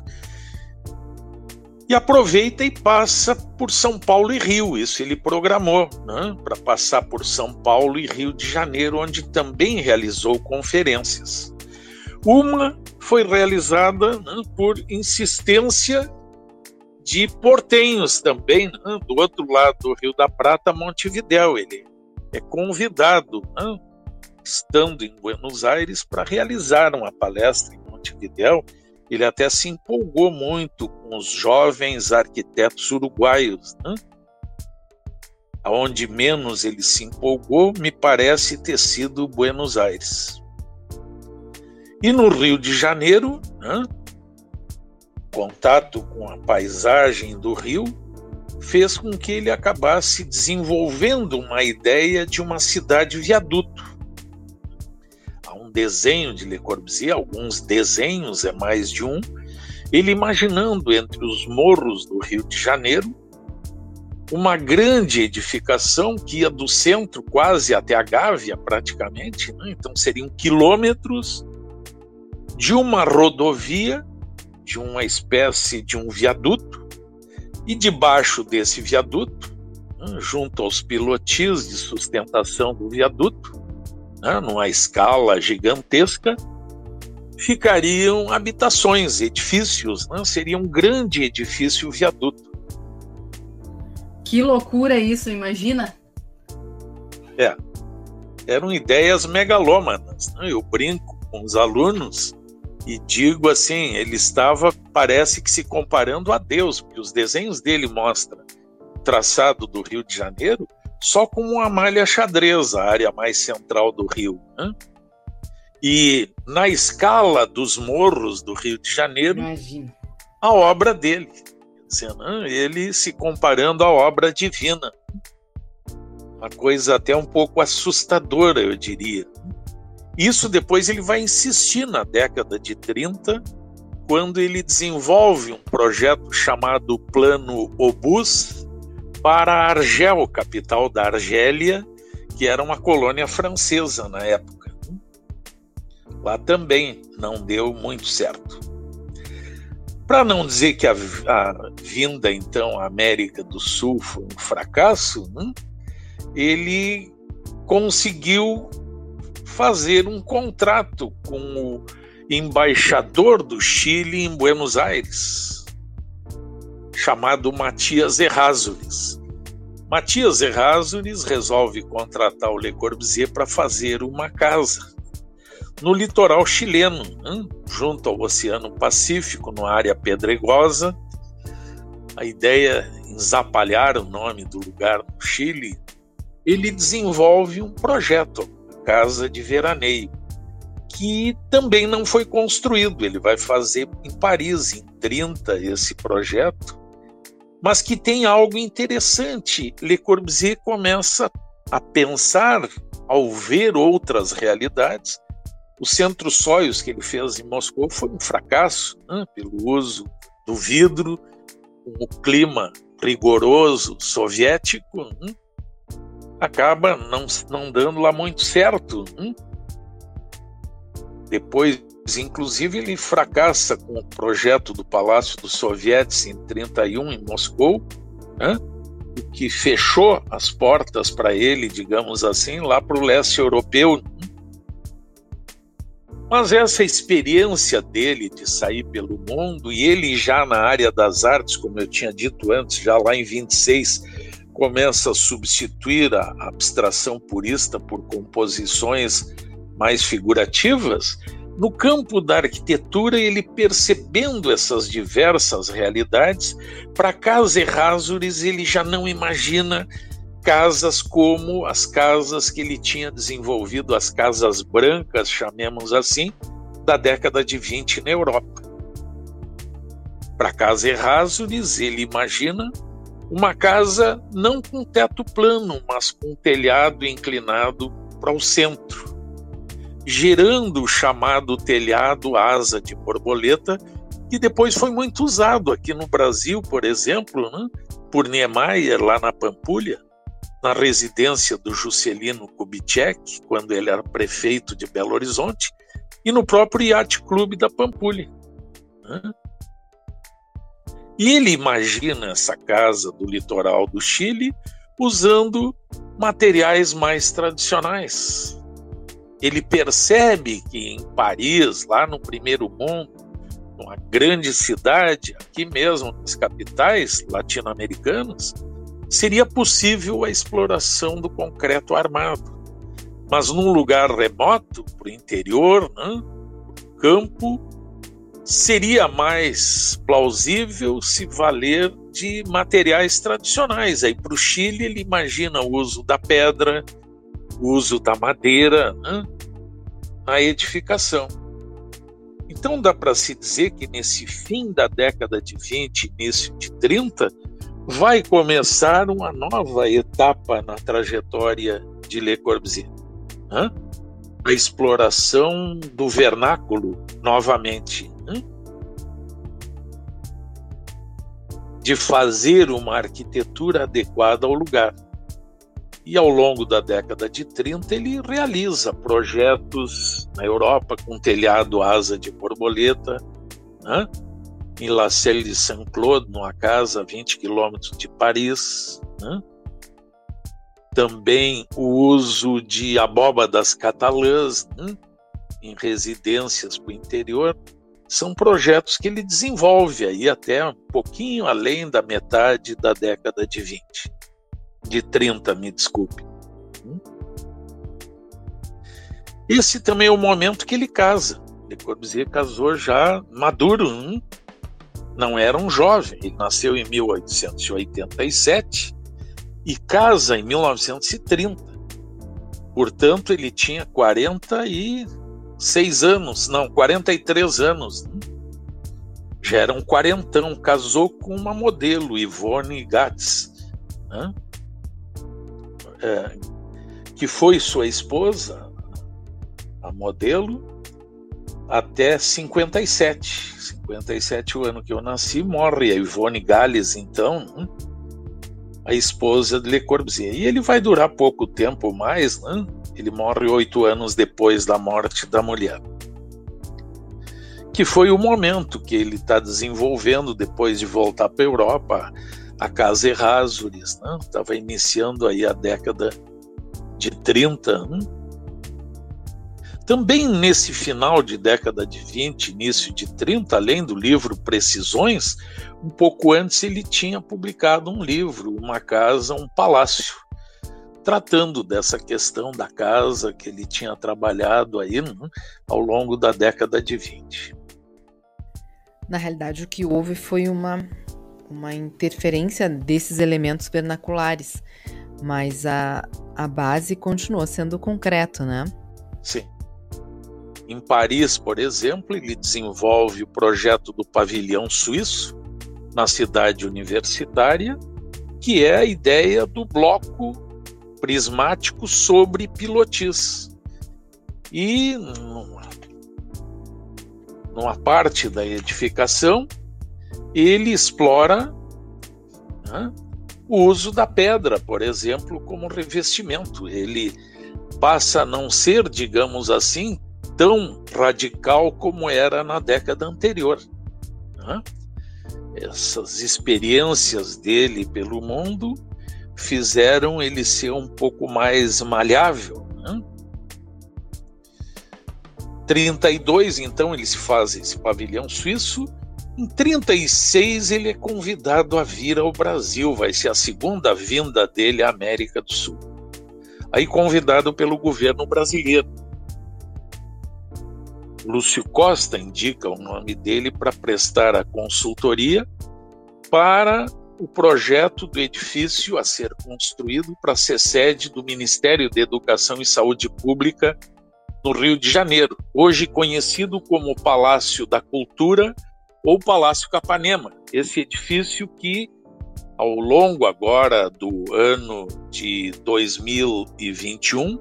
e aproveita e passa por São Paulo e Rio. Isso ele programou né, para passar por São Paulo e Rio de Janeiro, onde também realizou conferências. Uma foi realizada né, por insistência de portenhos também, né, do outro lado do Rio da Prata, Montevidéu. Ele é convidado, né, estando em Buenos Aires, para realizar uma palestra em Montevidéu. Ele até se empolgou muito com os jovens arquitetos uruguaios. Né? Onde menos ele se empolgou, me parece ter sido Buenos Aires. E no Rio de Janeiro, né, contato com a paisagem do rio fez com que ele acabasse desenvolvendo uma ideia de uma cidade viaduto. Há um desenho de Le Corbusier, alguns desenhos, é mais de um, ele imaginando entre os morros do Rio de Janeiro uma grande edificação que ia do centro quase até a Gávea, praticamente, né? então seriam quilômetros de uma rodovia de uma espécie de um viaduto, e debaixo desse viaduto, né, junto aos pilotis de sustentação do viaduto, né, numa escala gigantesca, ficariam habitações, edifícios, né, seria um grande edifício viaduto. Que loucura isso, imagina? É, eram ideias megalômanas. Né? Eu brinco com os alunos e digo assim, ele estava, parece que se comparando a Deus, porque os desenhos dele mostram traçado do Rio de Janeiro só como uma malha xadrez, a área mais central do Rio. Né? E na escala dos morros do Rio de Janeiro, Imagina. a obra dele, né? ele se comparando à obra divina. Uma coisa até um pouco assustadora, eu diria. Isso depois ele vai insistir na década de 30, quando ele desenvolve um projeto chamado Plano Obus para Argel, capital da Argélia, que era uma colônia francesa na época. Lá também não deu muito certo. Para não dizer que a, a, vinda então à América do Sul foi um fracasso, né? ele conseguiu fazer um contrato com o embaixador do Chile em Buenos Aires, chamado Matias Errázuriz. Matias Errázuriz resolve contratar o Le Corbusier para fazer uma casa no litoral chileno, hein? junto ao Oceano Pacífico, numa área pedregosa. A ideia em zapalhar o nome do lugar no Chile, ele desenvolve um projeto, casa de veraneio, que também não foi construído. Ele vai fazer em Paris, em 30, esse projeto, mas que tem algo interessante. Le Corbusier começa a pensar, ao ver outras realidades, o centro sóios que ele fez em Moscou foi um fracasso né, pelo uso do vidro, o clima rigoroso soviético. Né, acaba não, não dando lá muito certo. Hein? Depois, inclusive, ele fracassa com o projeto do Palácio dos Sovietes em 31 em Moscou, o que fechou as portas para ele, digamos assim, lá para o leste europeu. Mas essa experiência dele de sair pelo mundo, e ele já na área das artes, como eu tinha dito antes, já lá em 26, começa a substituir a abstração purista por composições mais figurativas, no campo da arquitetura, ele percebendo essas diversas realidades, para Casa Errázuriz ele já não imagina casas como as casas que ele tinha desenvolvido, as casas brancas, chamemos assim, da década de 20 na Europa. Para Casa Errázuriz, ele imagina uma casa não com teto plano, mas com telhado inclinado para o centro, gerando o chamado telhado asa de borboleta, que depois foi muito usado aqui no Brasil, por exemplo, né, por Niemeyer, lá na Pampulha, na residência do Juscelino Kubitschek, quando ele era prefeito de Belo Horizonte, e no próprio Yacht Clube da Pampulha. Né? E ele imagina essa casa do litoral do Chile usando materiais mais tradicionais. Ele percebe que em Paris, lá no primeiro mundo, uma grande cidade, aqui mesmo nas capitais latino-americanas, seria possível a exploração do concreto armado. Mas num lugar remoto, para o interior, né, campo, seria mais plausível se valer de materiais tradicionais. Aí para o Chile ele imagina o uso da pedra, o uso da madeira né, na edificação. Então dá para se dizer que nesse fim da década de 20, início de 30, vai começar uma nova etapa na trajetória de Le Corbusier. Né? A exploração do vernáculo novamente de fazer uma arquitetura adequada ao lugar. E ao longo da década de 30, ele realiza projetos na Europa com telhado asa de borboleta, né? em La Celle de Saint-Claude, numa casa a 20 quilômetros de Paris, né? também o uso de abóbadas catalãs hum, em residências para o interior. São projetos que ele desenvolve aí até um pouquinho além da metade da década de 20, de 30, me desculpe. Esse também é o momento que ele casa. Le Corbusier casou já maduro, hum? não era um jovem. Ele nasceu em 1887 e casa em 1930. Portanto, ele tinha 46 anos, não, 43 anos. Já era um quarentão. Casou com uma modelo, Ivone Gatz, né? é, que foi sua esposa a modelo até 57. 57 o ano que eu nasci, morre a Ivone Gales, então, né? a esposa de Le Corbusier. E ele vai durar pouco tempo mais, né? Ele morre oito anos depois da morte da mulher. Que foi o momento que ele está desenvolvendo depois de voltar para a Europa, a Casa Errázuriz, né? Estava iniciando aí a década de 30, né? Também nesse final de década de 20, início de 30, além do livro Precisões, um pouco antes ele tinha publicado um livro, Uma Casa, um Palácio, tratando dessa questão da casa que ele tinha trabalhado aí né, ao longo da década de 20. Na realidade, o que houve foi uma, uma interferência desses elementos vernaculares, mas a, a base continuou sendo concreto, né? Sim. Em Paris, por exemplo, ele desenvolve o projeto do pavilhão suíço na cidade universitária, que é a ideia do bloco prismático sobre pilotis. E numa, numa parte da edificação, ele explora né, o uso da pedra, por exemplo, como revestimento. Ele passa a não ser, digamos assim, tão radical como era na década anterior. Né? Essas experiências dele pelo mundo fizeram ele ser um pouco mais malhável. Né? 32, então, ele se faz esse pavilhão suíço. Em 36, ele é convidado a vir ao Brasil. Vai ser a segunda vinda dele à América do Sul. Aí, convidado pelo governo brasileiro Lúcio Costa indica o nome dele para prestar a consultoria para o projeto do edifício a ser construído para ser sede do Ministério de Educação e Saúde Pública no Rio de Janeiro, hoje conhecido como Palácio da Cultura ou Palácio Capanema. Esse edifício que ao longo agora do ano de 2021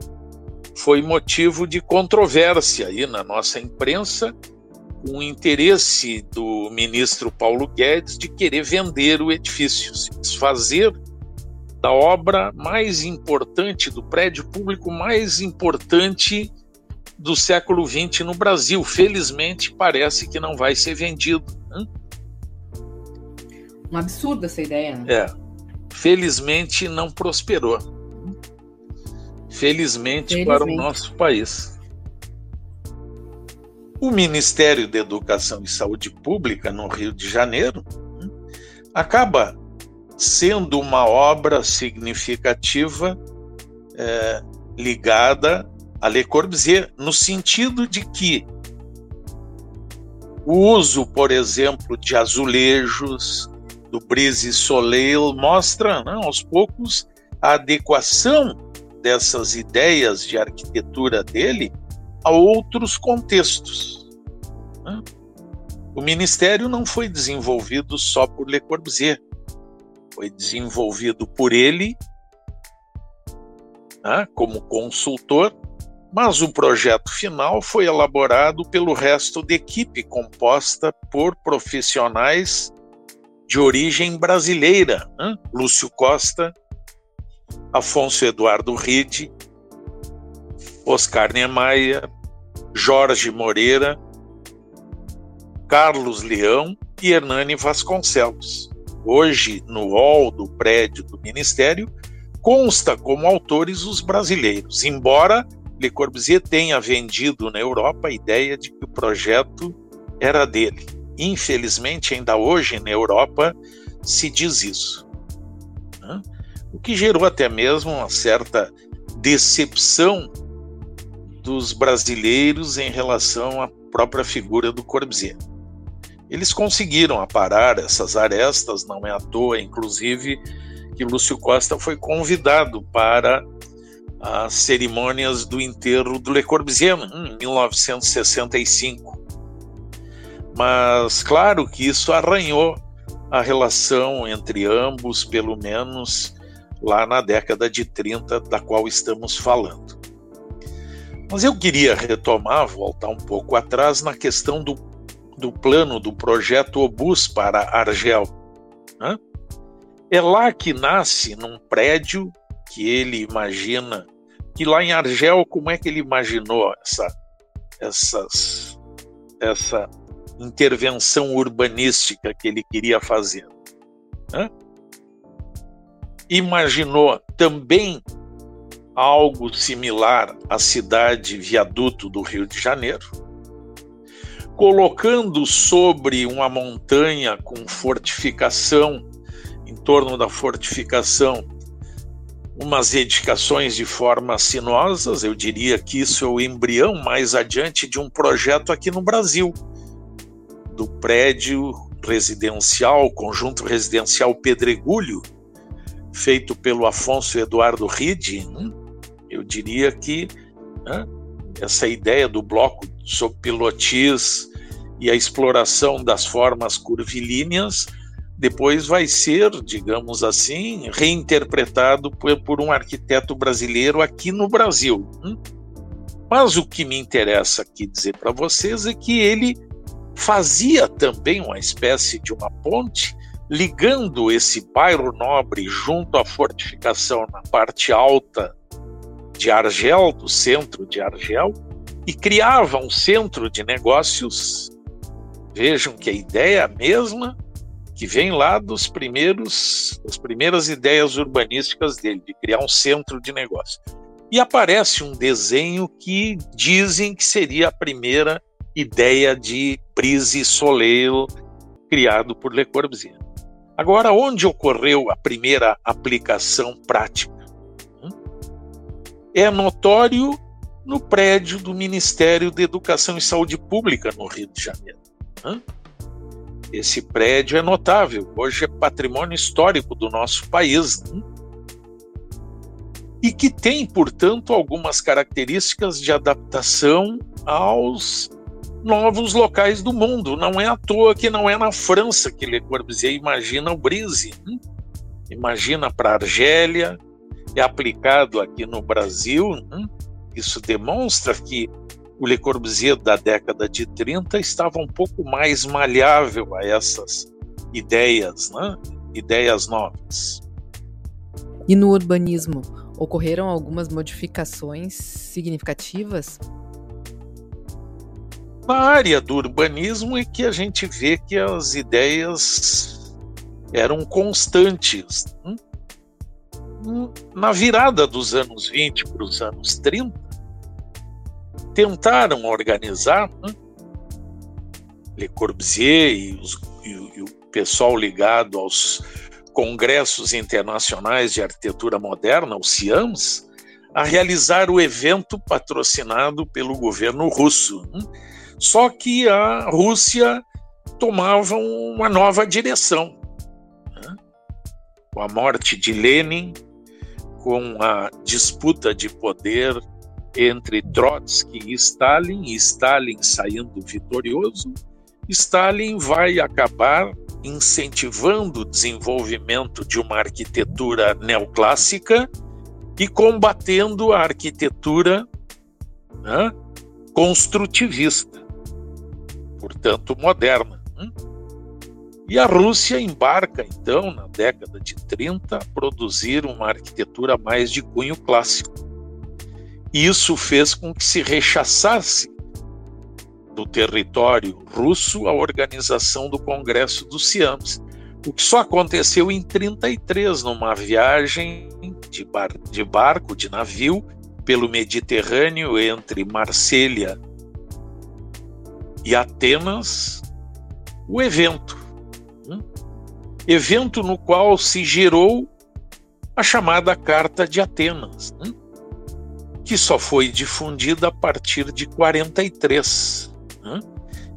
foi motivo de controvérsia aí na nossa imprensa, o interesse do ministro Paulo Guedes de querer vender o edifício, se desfazer da obra mais importante, do prédio público mais importante do século XX no Brasil. Felizmente, parece que não vai ser vendido. Né? Um absurdo essa ideia. Né? É. Felizmente, não prosperou felizmente, felizmente, para o nosso país. O Ministério da Educação e Saúde Pública, no Rio de Janeiro, acaba sendo uma obra significativa é, ligada a Le Corbusier, no sentido de que o uso, por exemplo, de azulejos, do brise soleil, mostra né, aos poucos a adequação dessas ideias de arquitetura dele a outros contextos. Né? O ministério não foi desenvolvido só por Le Corbusier, foi desenvolvido por ele né, como consultor, mas o projeto final foi elaborado pelo resto da equipe, composta por profissionais de origem brasileira, né? Lúcio Costa, Afonso Eduardo Ride, Oscar Niemeyer, Jorge Moreira, Carlos Leão e Hernani Vasconcelos. Hoje, no hall do prédio do Ministério, consta como autores os brasileiros, embora Le Corbusier tenha vendido na Europa a ideia de que o projeto era dele. Infelizmente, ainda hoje na Europa se diz isso. O que gerou até mesmo uma certa decepção dos brasileiros em relação à própria figura do Corbusier. Eles conseguiram aparar essas arestas, não é à toa, inclusive, que Lúcio Costa foi convidado para as cerimônias do enterro do Le Corbusier em 1965. Mas claro que isso arranhou a relação entre ambos, pelo menos lá na década de 30, da qual estamos falando. Mas eu queria retomar, voltar um pouco atrás na questão do, do plano do projeto Obus para Argel. Né? É lá que nasce, num prédio que ele imagina, que lá em Argel, como é que ele imaginou essa, essas, essa intervenção urbanística que ele queria fazer? Né? Imaginou também algo similar à cidade viaduto do Rio de Janeiro, colocando sobre uma montanha com fortificação, em torno da fortificação, umas edificações de formas sinuosas, eu diria que isso é o embrião mais adiante de um projeto aqui no Brasil, do prédio residencial, conjunto residencial Pedregulho, feito pelo Afonso Eduardo Ride, né? Eu diria que né, essa ideia do bloco sob pilotis e a exploração das formas curvilíneas depois vai ser, digamos assim, reinterpretado por, por um arquiteto brasileiro aqui no Brasil. Hum? Mas o que me interessa aqui dizer para vocês é que ele fazia também uma espécie de uma ponte ligando esse bairro nobre junto à fortificação na parte alta de Argel, do centro de Argel, e criava um centro de negócios. Vejam que a ideia é a mesma que vem lá dos primeiros, das primeiras ideias urbanísticas dele, de criar um centro de negócio. E aparece um desenho que dizem que seria a primeira ideia de Brise Soleil criado por Le Corbusier. Agora, onde ocorreu a primeira aplicação prática? É notório no prédio do Ministério da Educação e Saúde Pública no Rio de Janeiro. Esse prédio é notável, hoje é patrimônio histórico do nosso país. E que tem, portanto, algumas características de adaptação aos novos locais do mundo. Não é à toa que não é na França que Le Corbusier imagina o Brise. Imagina para Argélia, é aplicado aqui no Brasil, hum, isso demonstra que o Le Corbusier da década de 30 estava um pouco mais malhável a essas ideias, né? ideias novas. E no urbanismo, ocorreram algumas modificações significativas? Na área do urbanismo é que a gente vê que as ideias eram constantes. Hum? Na virada dos anos 20 para os anos 30, tentaram organizar né, Le Corbusier e, os, e, e o pessoal ligado aos congressos internacionais de arquitetura moderna, os CIAMS, a realizar o evento patrocinado pelo governo russo. Né. Só que a Rússia tomava uma nova direção. Né. Com a morte de Lenin, com a disputa de poder entre Trotsky e Stalin, e Stalin saindo vitorioso, Stalin vai acabar incentivando o desenvolvimento de uma arquitetura neoclássica e combatendo a arquitetura né, construtivista, portanto moderna. Né? E a Rússia embarca, então, na década de 30, a produzir uma arquitetura mais de cunho clássico. Isso fez com que se rechaçasse do território russo a organização do Congresso dos Siames, o que só aconteceu em 33, numa viagem de, bar, de barco, de navio, pelo Mediterrâneo entre Marselha e Atenas, o evento. Evento no qual se gerou a chamada Carta de Atenas, né? que só foi difundida a partir de 43. Né?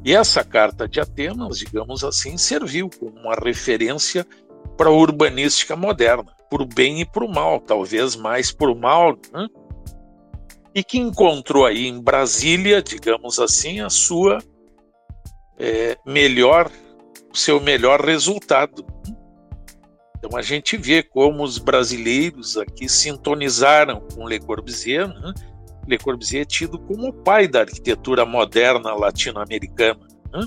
E essa Carta de Atenas, digamos assim, serviu como uma referência para a urbanística moderna, por bem e por mal, talvez mais por mal, né? e que encontrou aí em Brasília, digamos assim, a sua é, melhor, o seu melhor resultado. Então a gente vê como os brasileiros aqui sintonizaram com Le Corbusier. Né? Le Corbusier é tido como o pai da arquitetura moderna latino-americana. Né?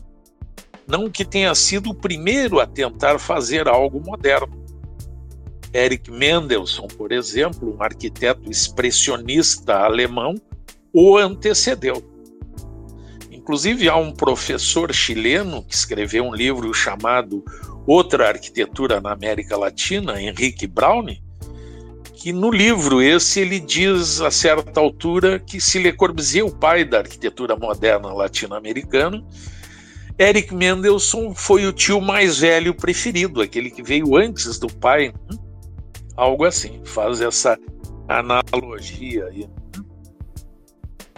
Não que tenha sido o primeiro a tentar fazer algo moderno. Eric Mendelssohn, por exemplo, um arquiteto expressionista alemão, o antecedeu. Inclusive, há um professor chileno que escreveu um livro chamado Outra Arquitetura na América Latina, Henrique Browne, que no livro esse ele diz a certa altura que se Le Corbusier, o pai da arquitetura moderna latino-americana, Eric Mendelssohn foi o tio mais velho preferido, aquele que veio antes do pai, hum? algo assim, faz essa analogia aí.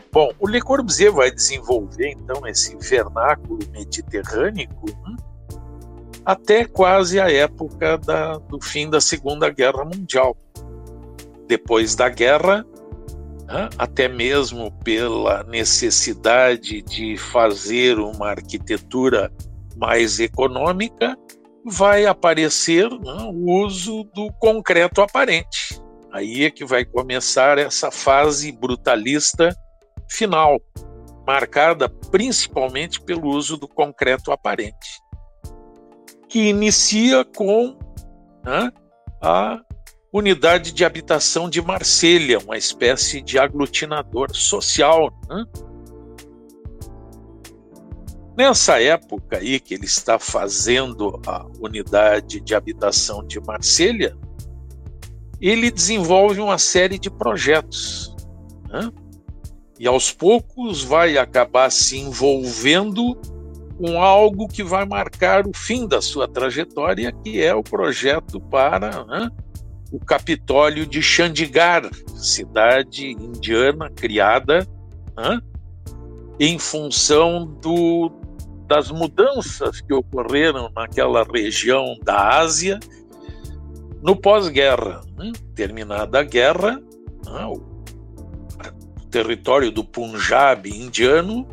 Bom, o Le Corbusier vai desenvolver então esse vernáculo mediterrâneo hum, até quase a época da, do fim da Segunda Guerra Mundial. Depois da guerra, até mesmo pela necessidade de fazer uma arquitetura mais econômica, vai aparecer hum, o uso do concreto aparente. Aí é que vai começar essa fase brutalista final, marcada principalmente pelo uso do concreto aparente, que inicia com né, a unidade de habitação de Marselha, uma espécie de aglutinador social. Né? Nessa época aí que ele está fazendo a unidade de habitação de Marselha, ele desenvolve uma série de projetos. Né? e aos poucos vai acabar se envolvendo com algo que vai marcar o fim da sua trajetória, que é o projeto para né, o Capitólio de Chandigarh, cidade indiana criada né, em função do, das mudanças que ocorreram naquela região da Ásia no pós-guerra. Né? Terminada a guerra, né, o território do Punjab indiano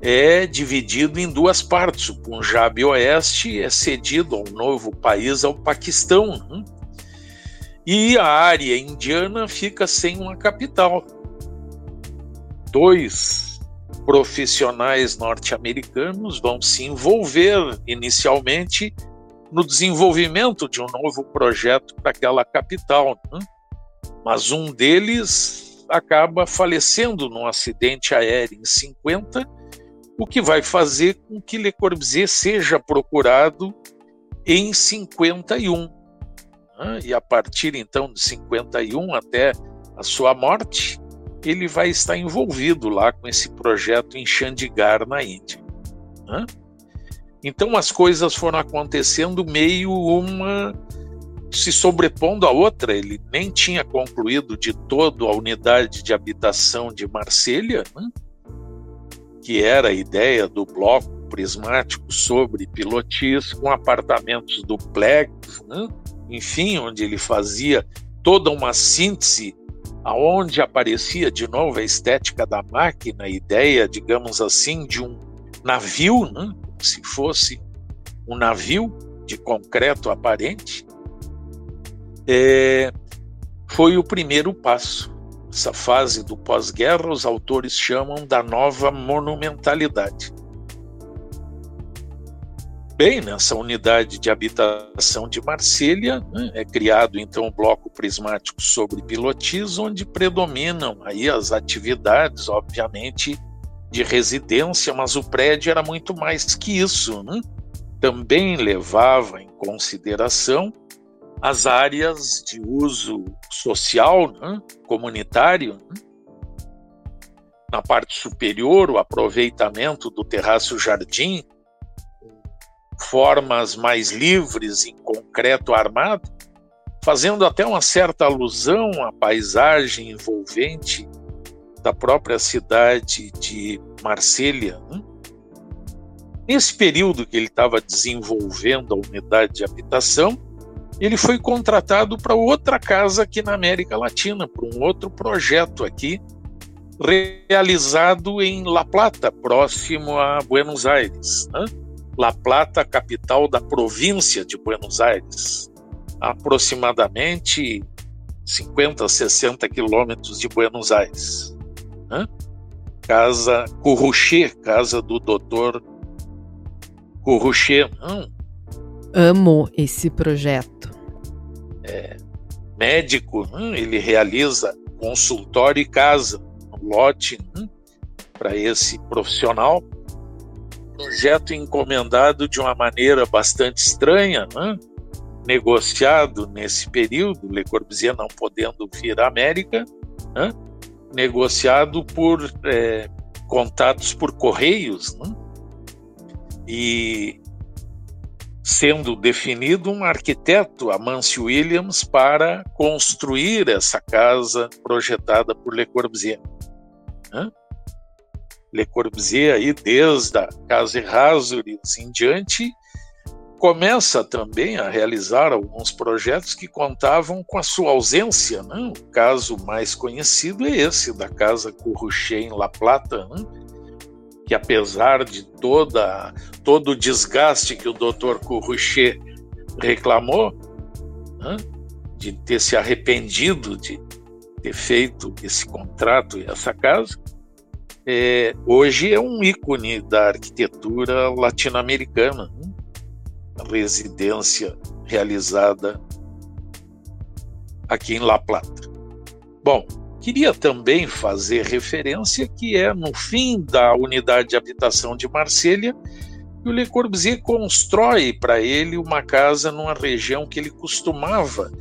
é dividido em duas partes. O Punjab Oeste é cedido ao novo país, ao Paquistão. Né? E a área indiana fica sem uma capital. Dois profissionais norte-americanos vão se envolver inicialmente no desenvolvimento de um novo projeto para aquela capital. Né? Mas um deles acaba falecendo num acidente aéreo em 50, o que vai fazer com que Le Corbusier seja procurado em 51. Né? E a partir então de 51 até a sua morte, ele vai estar envolvido lá com esse projeto em Chandigarh, na Índia. Né? Então as coisas foram acontecendo meio uma se sobrepondo à outra, ele nem tinha concluído de todo a unidade de habitação de Marselha, né? Que era a ideia do bloco prismático sobre pilotis, com apartamentos duplex, né? enfim, onde ele fazia toda uma síntese aonde aparecia de novo a estética da máquina, a ideia, digamos assim, de um navio, né? se fosse um navio de concreto aparente, é, foi o primeiro passo. Essa fase do pós-guerra, os autores chamam da nova monumentalidade. Bem, nessa unidade de habitação de Marselha, né, é criado então um bloco prismático sobre pilotis, onde predominam aí as atividades, obviamente, de residência, mas o prédio era muito mais que isso. Né? Também levava em consideração as áreas de uso social, né, comunitário. Né? Na parte superior, o aproveitamento do terraço-jardim, formas mais livres em concreto armado, fazendo até uma certa alusão à paisagem envolvente da própria cidade de Marsella. Né? Nesse período que ele estava desenvolvendo a unidade de habitação, ele foi contratado para outra casa aqui na América Latina, para um outro projeto aqui, realizado em La Plata, próximo a Buenos Aires. Né? La Plata, capital da província de Buenos Aires, aproximadamente 50, 60 quilômetros de Buenos Aires. Né? Casa Curruché, casa do doutor Curruché. Hum. Amo esse projeto. É, médico, hum, ele realiza consultório e casa, um lote hum, para esse profissional. Projeto encomendado de uma maneira bastante estranha, hum, negociado nesse período, Le Corbusier não podendo vir à América, hum, negociado por é, contatos por correios, né? e sendo definido um arquiteto, Amâncio Williams, para construir essa casa projetada por Le Corbusier. Le Corbusier, aí, desde a Casa Errázuriz em diante, começa também a realizar alguns projetos que contavam com a sua ausência. Né? O caso mais conhecido é esse da Casa Curruchet em La Plata, né? Que apesar de toda, todo o desgaste que o Dr. Curruchet reclamou, né? de ter se arrependido de ter feito esse contrato e essa casa, é, hoje é um ícone da arquitetura latino-americana. Né? residência realizada aqui em La Plata. Bom, queria também fazer referência que é no fim da unidade de habitação de Marselha que o Le Corbusier constrói para ele uma casa numa região que ele costumava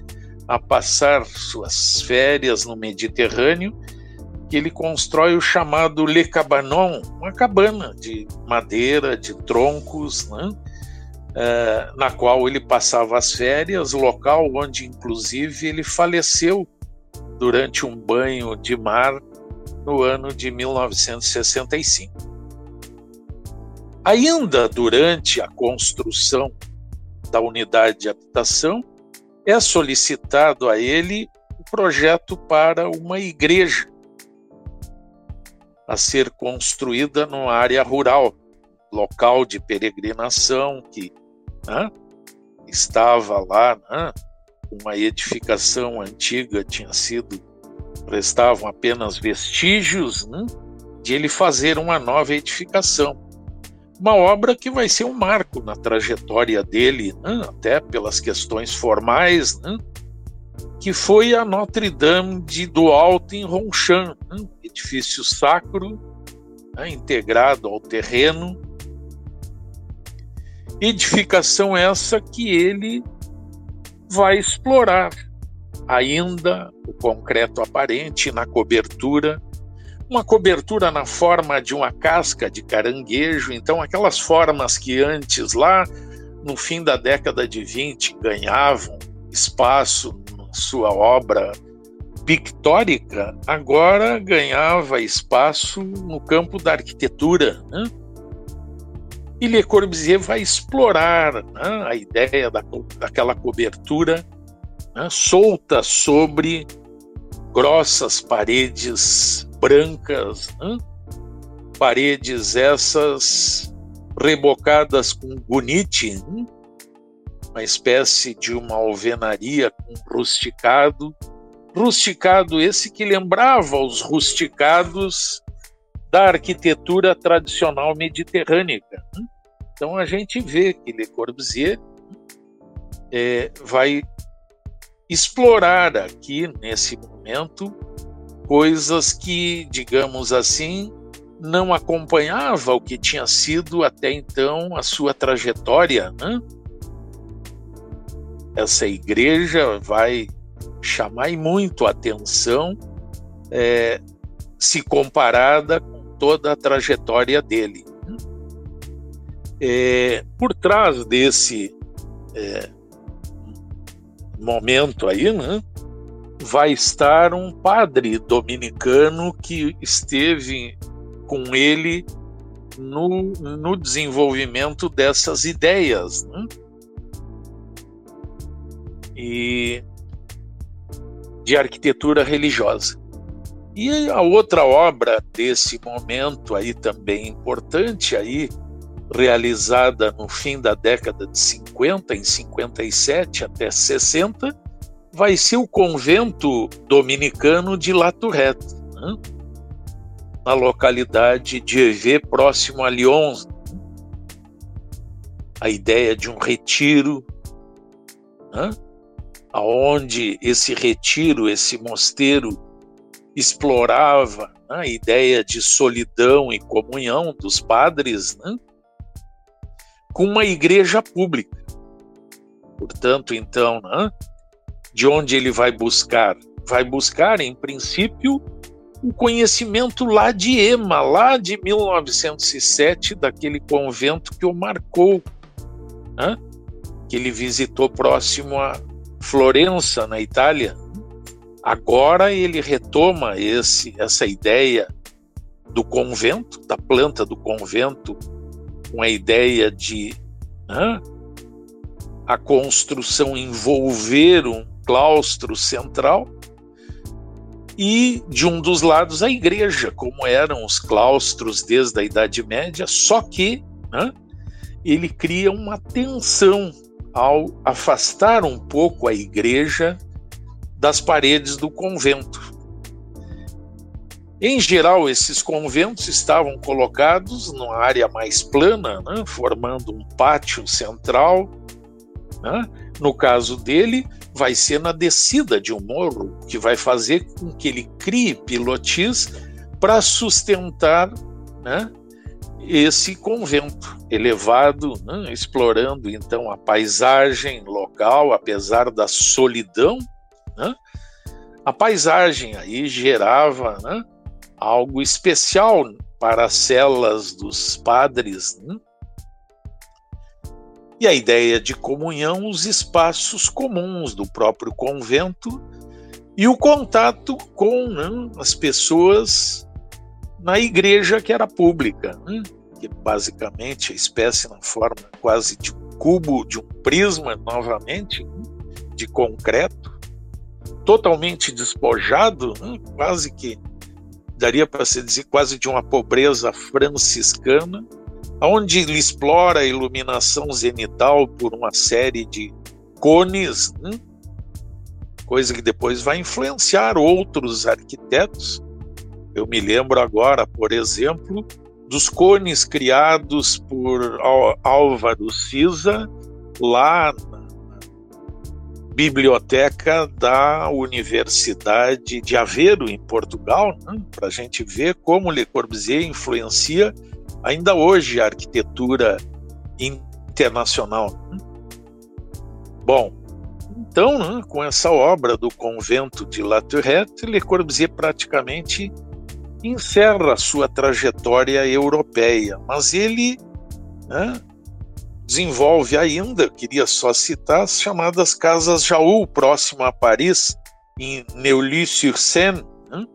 a passar suas férias no Mediterrâneo, que ele constrói o chamado Le Cabanon, uma cabana de madeira, de troncos, né? é, na qual ele passava as férias, local onde, inclusive, ele faleceu durante um banho de mar no ano de 1965. Ainda durante a construção da unidade de habitação, é solicitado a ele o projeto para uma igreja a ser construída numa área rural, local de peregrinação que né? estava lá, né? Uma edificação antiga tinha sido, restavam apenas vestígios né? de ele fazer uma nova edificação. Uma obra que vai ser um marco na trajetória dele, né? até pelas questões formais, né? que foi a Notre Dame de do Alto em Ronchamp, né? edifício sacro né? integrado ao terreno, Edificação essa que ele vai explorar ainda o concreto aparente na cobertura, uma cobertura na forma de uma casca de caranguejo, então aquelas formas que antes lá no fim da década de 20 ganhavam espaço na sua obra pictórica, agora ganhava espaço no campo da arquitetura, né? E Le Corbusier vai explorar né, a ideia da, daquela cobertura né, solta sobre grossas paredes brancas, né, paredes essas rebocadas com gunite, né, uma espécie de uma alvenaria com rusticado, rusticado esse que lembrava os rusticados da arquitetura tradicional mediterrânea. Então a gente vê que Le Corbusier é, vai explorar aqui nesse momento coisas que, digamos assim, não acompanhava o que tinha sido até então a sua trajetória, né? essa igreja vai chamar muito a atenção é, se comparada com toda a trajetória dele. É, por trás desse é, momento aí, né, vai estar um padre dominicano que esteve com ele no, no desenvolvimento dessas ideias. Né? E de arquitetura religiosa. E a outra obra desse momento aí também importante aí realizada no fim da década de 50, em 57 até 60, vai ser o convento dominicano de La né? na localidade de Evê, próximo a Lyon. A ideia de um retiro, né? aonde esse retiro, esse mosteiro explorava né? a ideia de solidão e comunhão dos padres, né? com uma igreja pública. Portanto, então, né, de onde ele vai buscar? Vai buscar, em princípio, o conhecimento lá de Ema, lá de 1907, daquele convento que o marcou, né, que ele visitou próximo a Florença, na Itália. Agora ele retoma esse, essa ideia do convento, da planta do convento com a ideia de né, a construção envolver um claustro central e de um dos lados a igreja, como eram os claustros desde a Idade Média, só que né, ele cria uma tensão ao afastar um pouco a igreja das paredes do convento. Em geral, esses conventos estavam colocados numa área mais plana, né, formando um pátio central. Né? No caso dele, vai ser na descida de um morro, que vai fazer com que ele crie pilotis para sustentar né, esse convento elevado, né, explorando então a paisagem local, apesar da solidão. Né, a paisagem aí gerava né, algo especial para as celas dos padres. Né? E a ideia de comunhão, os espaços comuns do próprio convento e o contato com né, as pessoas na igreja que era pública, né? que basicamente a espécie na forma quase de um cubo, de um prisma, novamente, né? de concreto, totalmente despojado, né? quase que daria para se dizer quase de uma pobreza franciscana, onde ele explora a iluminação zenital por uma série de cones, né? coisa que depois vai influenciar outros arquitetos. Eu me lembro agora, por exemplo, dos cones criados por Álvaro Siza lá biblioteca da Universidade de Aveiro, em Portugal, né, para a gente ver como Le Corbusier influencia ainda hoje a arquitetura internacional. Né. Bom, então, né, com essa obra do convento de La Tourette, Le Corbusier praticamente encerra sua trajetória europeia, mas ele né, desenvolve ainda, queria só citar, as chamadas Casas Jaú, próximo a Paris, em Neuilly-sur-Seine, né?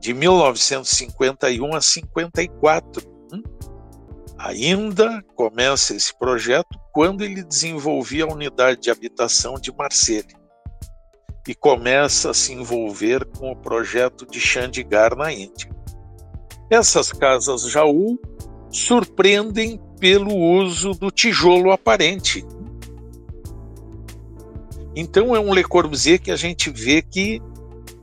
de 1951 a 54. Né? Ainda começa esse projeto quando ele desenvolvia a unidade de habitação de Marseille e começa a se envolver com o projeto de Chandigarh na Índia. Essas casas Jaú surpreendem pelo uso do tijolo aparente. Então é um Le Corbusier que a gente vê que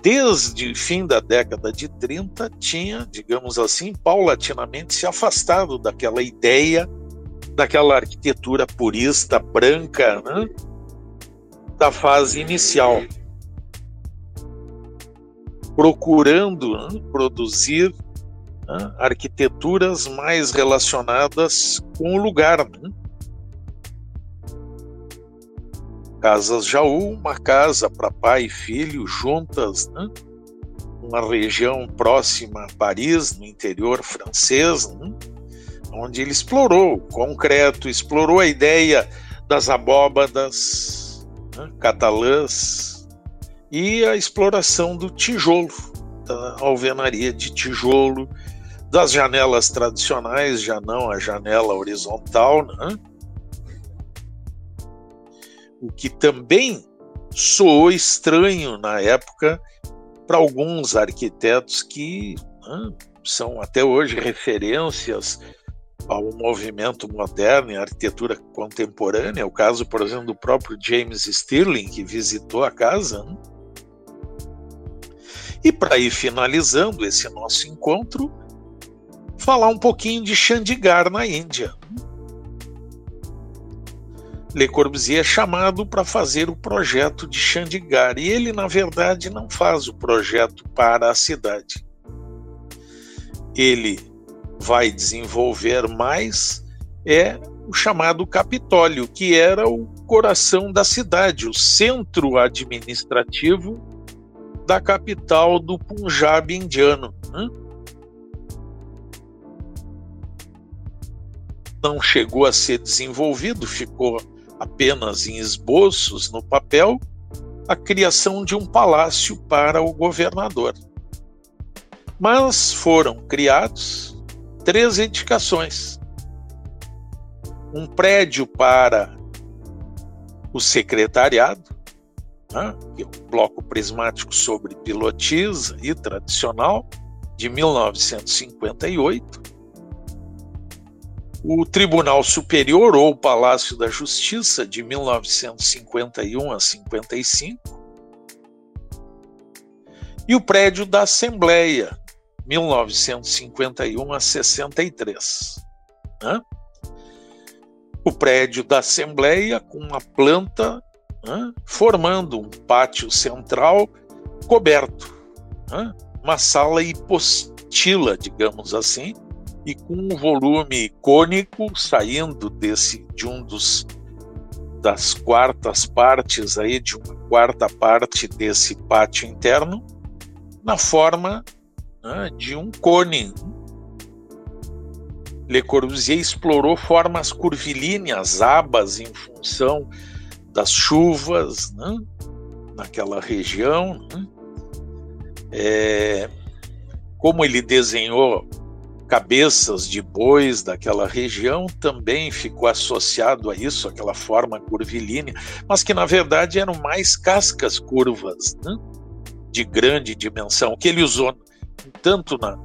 desde o fim da década de 30 tinha, digamos assim, paulatinamente se afastado daquela ideia daquela arquitetura purista branca né, da fase inicial, procurando né, produzir né, arquiteturas mais relacionadas com o lugar. Né? Casas Jaú, uma casa para pai e filho juntas, né? uma região próxima a Paris, no interior francês, né? onde ele explorou o concreto, explorou a ideia das abóbadas né? catalãs e a exploração do tijolo, da alvenaria de tijolo, das janelas tradicionais, já não a janela horizontal, né? o que também soou estranho na época para alguns arquitetos que né, são até hoje referências ao movimento moderno e arquitetura contemporânea, é o caso, por exemplo, do próprio James Stirling, que visitou a casa. Né? E para ir finalizando esse nosso encontro, falar um pouquinho de Chandigarh na Índia. Le Corbusier é chamado para fazer o projeto de Chandigarh e ele, na verdade, não faz o projeto para a cidade. Ele vai desenvolver mais é o chamado Capitólio, que era o coração da cidade, o centro administrativo da capital do Punjab indiano. Né? Não chegou a ser desenvolvido, ficou apenas em esboços no papel, a criação de um palácio para o governador. Mas foram criados três edificações: um prédio para o secretariado, né, que é um bloco prismático sobre pilotiza e tradicional, de 1958 o Tribunal Superior ou Palácio da Justiça de 1951 a 55 e o prédio da Assembleia 1951 a 63. Né? O prédio da Assembleia com uma planta né, formando um pátio central coberto, né? uma sala hipostila, digamos assim, e com um volume cônico saindo desse de um dos das quartas partes aí de uma quarta parte desse pátio interno na forma né, de um cone. Le Corbusier explorou formas curvilíneas, abas em função das chuvas né, naquela região. Né. É, como ele desenhou cabeças de bois daquela região também ficou associado a isso, aquela forma curvilínea, mas que na verdade eram mais cascas curvas, né? de grande dimensão, que ele usou tanto na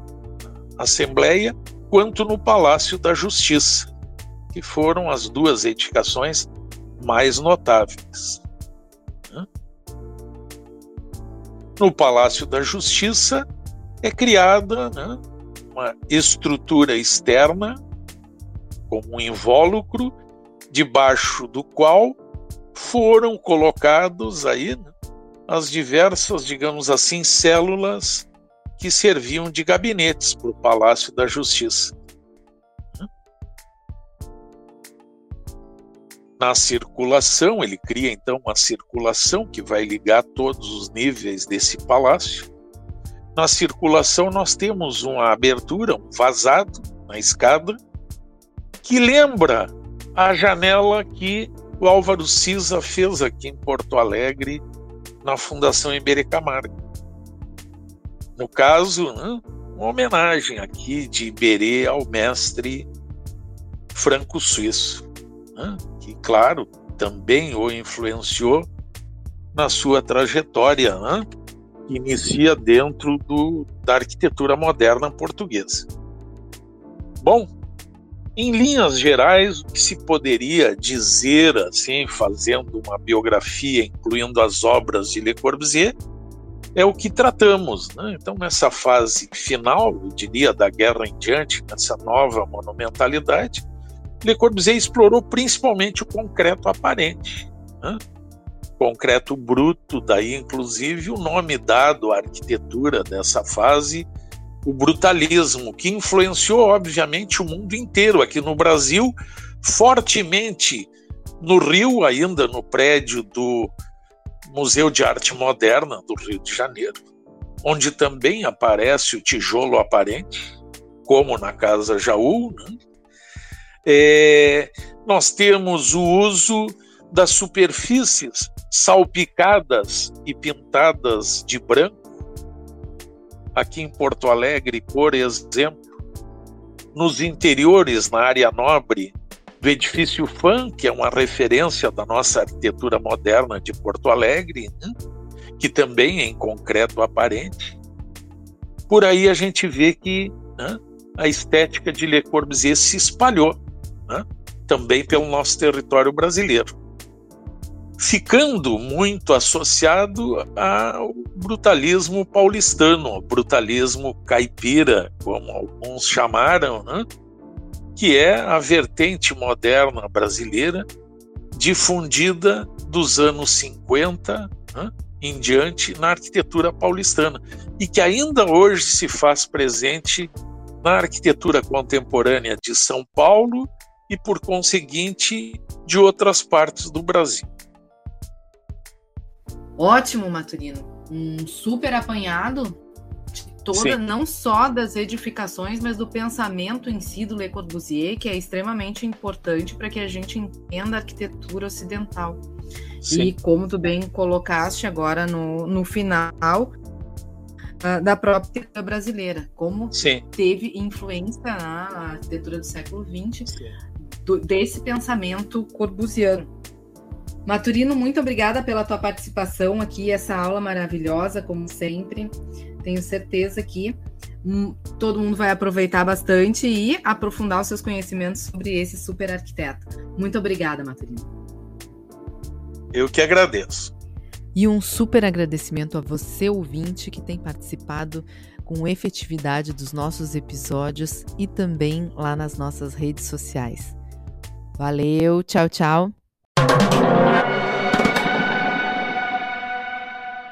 Assembleia quanto no Palácio da Justiça, que foram as duas edificações mais notáveis. Né. No Palácio da Justiça é criada né, uma estrutura externa, como um invólucro, debaixo do qual foram colocados aí né, as diversas, digamos assim, células que serviam de gabinetes para o Palácio da Justiça. Na circulação, ele cria então uma circulação que vai ligar todos os níveis desse palácio na circulação nós temos uma abertura, um vazado na escada, que lembra a janela que o Álvaro Siza fez aqui em Porto Alegre, na Fundação Iberê Camargo. No caso, né, uma homenagem aqui de Iberê ao mestre franco-suíço, né, que, claro, também o influenciou na sua trajetória né, inicia dentro do, da arquitetura moderna portuguesa. Bom, em linhas gerais, o que se poderia dizer, assim, fazendo uma biografia incluindo as obras de Le Corbusier, é o que tratamos. Né? Então, nessa fase final, eu diria, da guerra em diante, nessa nova monumentalidade, Le Corbusier explorou principalmente o concreto aparente. Né? Concreto bruto, daí inclusive o nome dado à arquitetura dessa fase, o brutalismo, que influenciou obviamente o mundo inteiro. Aqui no Brasil, fortemente No Rio, ainda no prédio do Museu de Arte Moderna do Rio de Janeiro, onde também aparece o tijolo aparente, como na Casa Jaú. Né? É, nós temos o uso das superfícies salpicadas e pintadas de branco. Aqui em Porto Alegre, por exemplo, nos interiores, na área nobre do edifício FAM, que é uma referência da nossa arquitetura moderna de Porto Alegre, né? que também é em concreto aparente. Por aí a gente vê que né, a estética de Le Corbusier se espalhou né, também pelo nosso território brasileiro ficando muito associado ao brutalismo paulistano, brutalismo caipira, como alguns chamaram, né? que é a vertente moderna brasileira difundida dos anos 50 né? em diante na arquitetura paulistana e que ainda hoje se faz presente na arquitetura contemporânea de São Paulo e, por conseguinte, de outras partes do Brasil. Ótimo, Maturino. Um super apanhado de toda, Sim. não só das edificações, mas do pensamento em si do Le Corbusier, que é extremamente importante para que a gente entenda a arquitetura ocidental. Sim. E como tu bem colocaste agora no, no final, uh, da própria arquitetura brasileira, como Sim. teve influência na arquitetura do século XX do, desse pensamento corbusiano. Maturino, muito obrigada pela tua participação aqui, essa aula maravilhosa, como sempre. Tenho certeza que hum, todo mundo vai aproveitar bastante e aprofundar os seus conhecimentos sobre esse super arquiteto. Muito obrigada, Maturino. Eu que agradeço. E um super agradecimento a você, ouvinte, que tem participado com efetividade dos nossos episódios e também lá nas nossas redes sociais. Valeu, tchau, tchau.